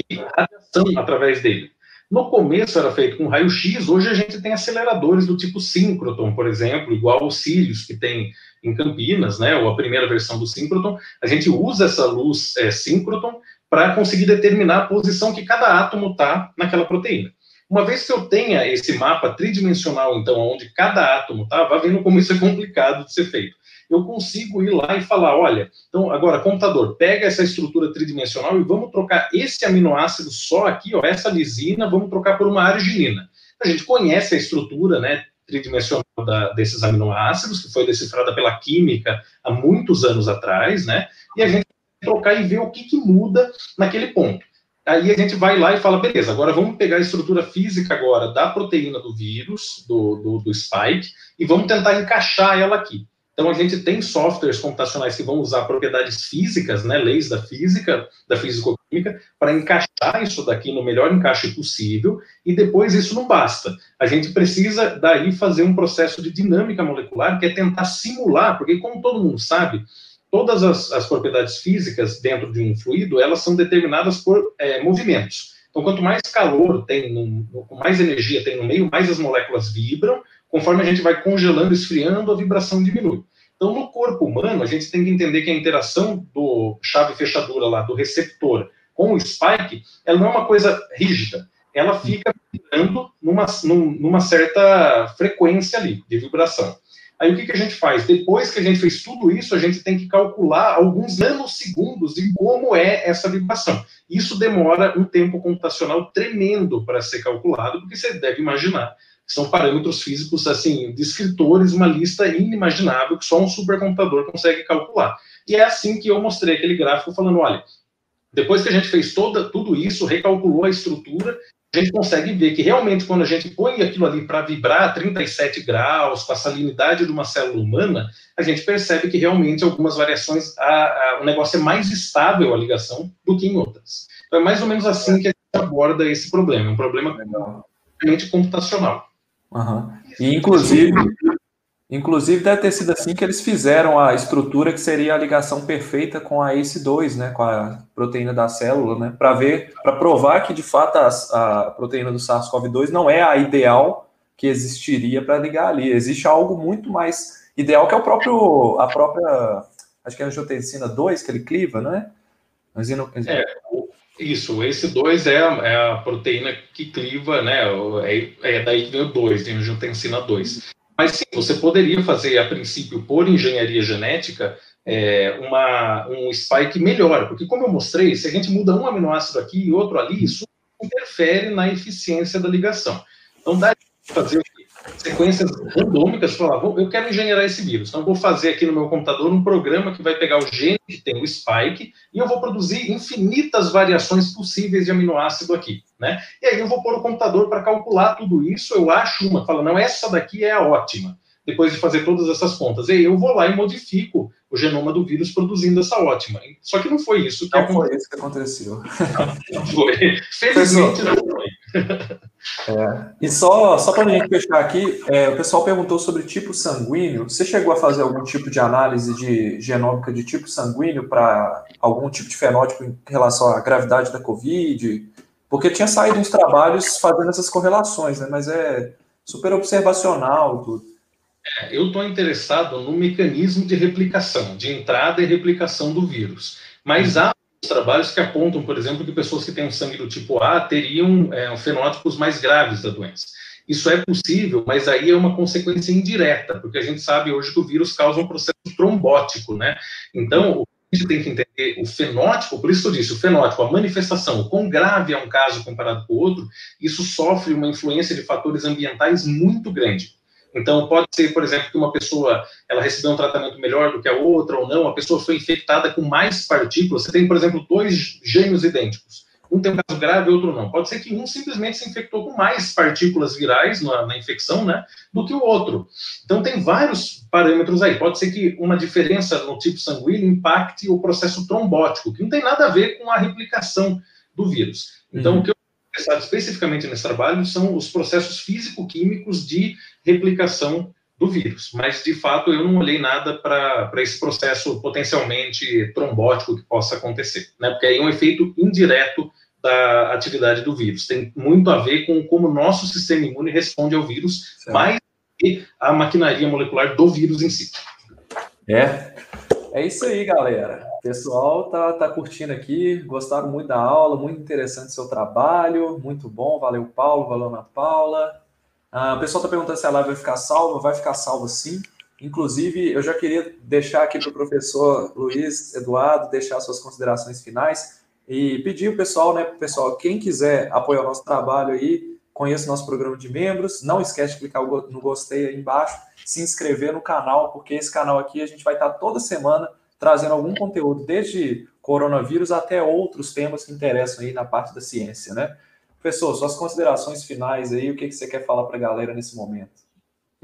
de radiação através dele. No começo era feito com raio-x, hoje a gente tem aceleradores do tipo síncroton, por exemplo, igual os cílios que tem em Campinas, né, ou a primeira versão do síncroton. A gente usa essa luz é, síncroton para conseguir determinar a posição que cada átomo está naquela proteína. Uma vez que eu tenha esse mapa tridimensional, então, onde cada átomo está, vai vendo como isso é complicado de ser feito. Eu consigo ir lá e falar, olha, então, agora, computador, pega essa estrutura tridimensional e vamos trocar esse aminoácido só aqui, ó, essa lisina, vamos trocar por uma arginina. A gente conhece a estrutura, né, tridimensional da, desses aminoácidos, que foi decifrada pela química há muitos anos atrás, né, e a gente trocar e ver o que, que muda naquele ponto. Aí a gente vai lá e fala, beleza, agora vamos pegar a estrutura física agora da proteína do vírus, do, do, do spike, e vamos tentar encaixar ela aqui. Então, a gente tem softwares computacionais que vão usar propriedades físicas, né, leis da física, da fisicoquímica, para encaixar isso daqui no melhor encaixe possível, e depois isso não basta. A gente precisa, daí, fazer um processo de dinâmica molecular, que é tentar simular, porque, como todo mundo sabe, todas as, as, propriedades físicas dentro de um fluido, elas são determinadas por é, movimentos. Então, quanto mais calor tem, no, mais energia tem no meio, mais as moléculas vibram, conforme a gente vai congelando, esfriando, a vibração diminui. Então, no corpo humano, a gente tem que entender que a interação do chave-fechadura lá, do receptor com o spike, ela não é uma coisa rígida. Ela fica vibrando numa, numa certa frequência ali de vibração. Aí o que, que a gente faz? Depois que a gente fez tudo isso, a gente tem que calcular alguns nanosegundos de como é essa vibração. Isso demora um tempo computacional tremendo para ser calculado, porque você deve imaginar são parâmetros físicos assim descritores, uma lista inimaginável que só um supercomputador consegue calcular. E é assim que eu mostrei aquele gráfico falando, olha, depois que a gente fez toda, tudo isso, recalculou a estrutura a gente consegue ver que realmente quando a gente põe aquilo ali para vibrar a 37 graus, com a salinidade de uma célula humana, a gente percebe que realmente algumas variações, a, a, o negócio é mais estável a ligação do que em outras. Então é mais ou menos assim que a gente aborda esse problema, um problema realmente computacional. Uhum. E inclusive, Inclusive, deve ter sido assim que eles fizeram a estrutura que seria a ligação perfeita com a ACE2, né, com a proteína da célula, né, para ver, para provar que de fato a, a proteína do SARS-CoV-2 não é a ideal que existiria para ligar ali. Existe algo muito mais ideal que é o próprio, a própria, acho que é a angiotensina 2 que ele cliva, né? É, isso, esse 2 é, é, a proteína que cliva, né? É, é daí que vem o 2, tem angiotensina 2. Mas sim, você poderia fazer, a princípio, por engenharia genética, é, uma, um spike melhor, porque como eu mostrei, se a gente muda um aminoácido aqui e outro ali, isso interfere na eficiência da ligação. Então dá para fazer sequências randômicas, falar, eu quero engenheirar esse vírus, então vou fazer aqui no meu computador um programa que vai pegar o gene que tem o spike e eu vou produzir infinitas variações possíveis de aminoácido aqui, né? E aí eu vou pôr o computador para calcular tudo isso, eu acho uma, fala, não, essa daqui é a ótima, depois de fazer todas essas contas. E aí eu vou lá e modifico o genoma do vírus produzindo essa ótima. Só que não foi isso que não aconteceu. foi isso que aconteceu. Não, foi. Felizmente não foi. É. E só, só para a gente fechar aqui, é, o pessoal perguntou sobre tipo sanguíneo. Você chegou a fazer algum tipo de análise de genômica de tipo sanguíneo para algum tipo de fenótipo em relação à gravidade da Covid? Porque tinha saído uns trabalhos fazendo essas correlações, né? Mas é super observacional tudo. É, eu estou interessado no mecanismo de replicação, de entrada e replicação do vírus. Mas há trabalhos que apontam, por exemplo, que pessoas que têm um sangue do tipo A teriam é, fenótipos mais graves da doença. Isso é possível, mas aí é uma consequência indireta, porque a gente sabe hoje que o vírus causa um processo trombótico, né? Então, a gente tem que entender o fenótipo, por isso eu disse, o fenótipo, a manifestação, o quão grave é um caso comparado com o outro, isso sofre uma influência de fatores ambientais muito grande. Então, pode ser, por exemplo, que uma pessoa ela recebeu um tratamento melhor do que a outra ou não, a pessoa foi infectada com mais partículas. Você tem, por exemplo, dois gêmeos idênticos. Um tem um caso grave, outro não. Pode ser que um simplesmente se infectou com mais partículas virais na, na infecção, né, do que o outro. Então, tem vários parâmetros aí. Pode ser que uma diferença no tipo sanguíneo impacte o processo trombótico, que não tem nada a ver com a replicação do vírus. Então, uhum. o que eu interessado especificamente nesse trabalho são os processos físico-químicos de replicação do vírus. Mas, de fato, eu não olhei nada para esse processo potencialmente trombótico que possa acontecer, né? Porque aí é um efeito indireto da atividade do vírus. Tem muito a ver com como o nosso sistema imune responde ao vírus, certo. mais que a maquinaria molecular do vírus em si. É. É isso aí, galera. O pessoal tá, tá curtindo aqui, gostaram muito da aula, muito interessante seu trabalho, muito bom. Valeu, Paulo, valeu, Ana Paula. Ah, o pessoal está perguntando se a live vai ficar salva. Vai ficar salva sim. Inclusive, eu já queria deixar aqui para o professor Luiz Eduardo deixar suas considerações finais e pedir o pessoal, né, pessoal, quem quiser apoiar o nosso trabalho aí, conheça o nosso programa de membros, não esquece de clicar no gostei aí embaixo, se inscrever no canal, porque esse canal aqui a gente vai estar toda semana trazendo algum conteúdo, desde coronavírus até outros temas que interessam aí na parte da ciência, né? Professor, suas considerações finais aí, o que, que você quer falar para a galera nesse momento?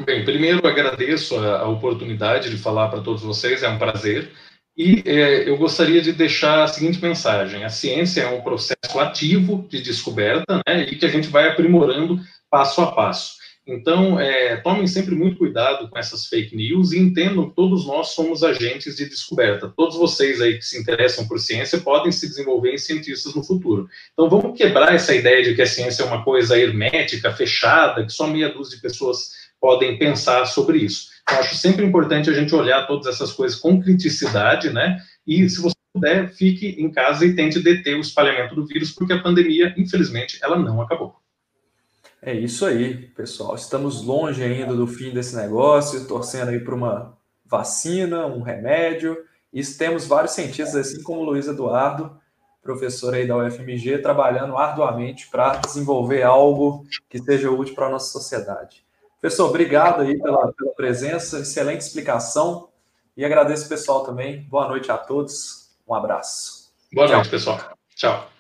Bem, primeiro agradeço a, a oportunidade de falar para todos vocês, é um prazer. E é, eu gostaria de deixar a seguinte mensagem: a ciência é um processo ativo de descoberta, né, e que a gente vai aprimorando passo a passo. Então, é, tomem sempre muito cuidado com essas fake news e entendam que todos nós somos agentes de descoberta. Todos vocês aí que se interessam por ciência podem se desenvolver em cientistas no futuro. Então, vamos quebrar essa ideia de que a ciência é uma coisa hermética, fechada, que só meia dúzia de pessoas podem pensar sobre isso. Então, acho sempre importante a gente olhar todas essas coisas com criticidade, né? E, se você puder, fique em casa e tente deter o espalhamento do vírus, porque a pandemia, infelizmente, ela não acabou. É isso aí, pessoal. Estamos longe ainda do fim desse negócio, torcendo aí para uma vacina, um remédio. E temos vários cientistas, assim como o Luiz Eduardo, professor aí da UFMG, trabalhando arduamente para desenvolver algo que seja útil para a nossa sociedade. Professor, obrigado aí pela, pela presença, excelente explicação. E agradeço o pessoal também. Boa noite a todos. Um abraço. Boa Tchau. noite, pessoal. Tchau.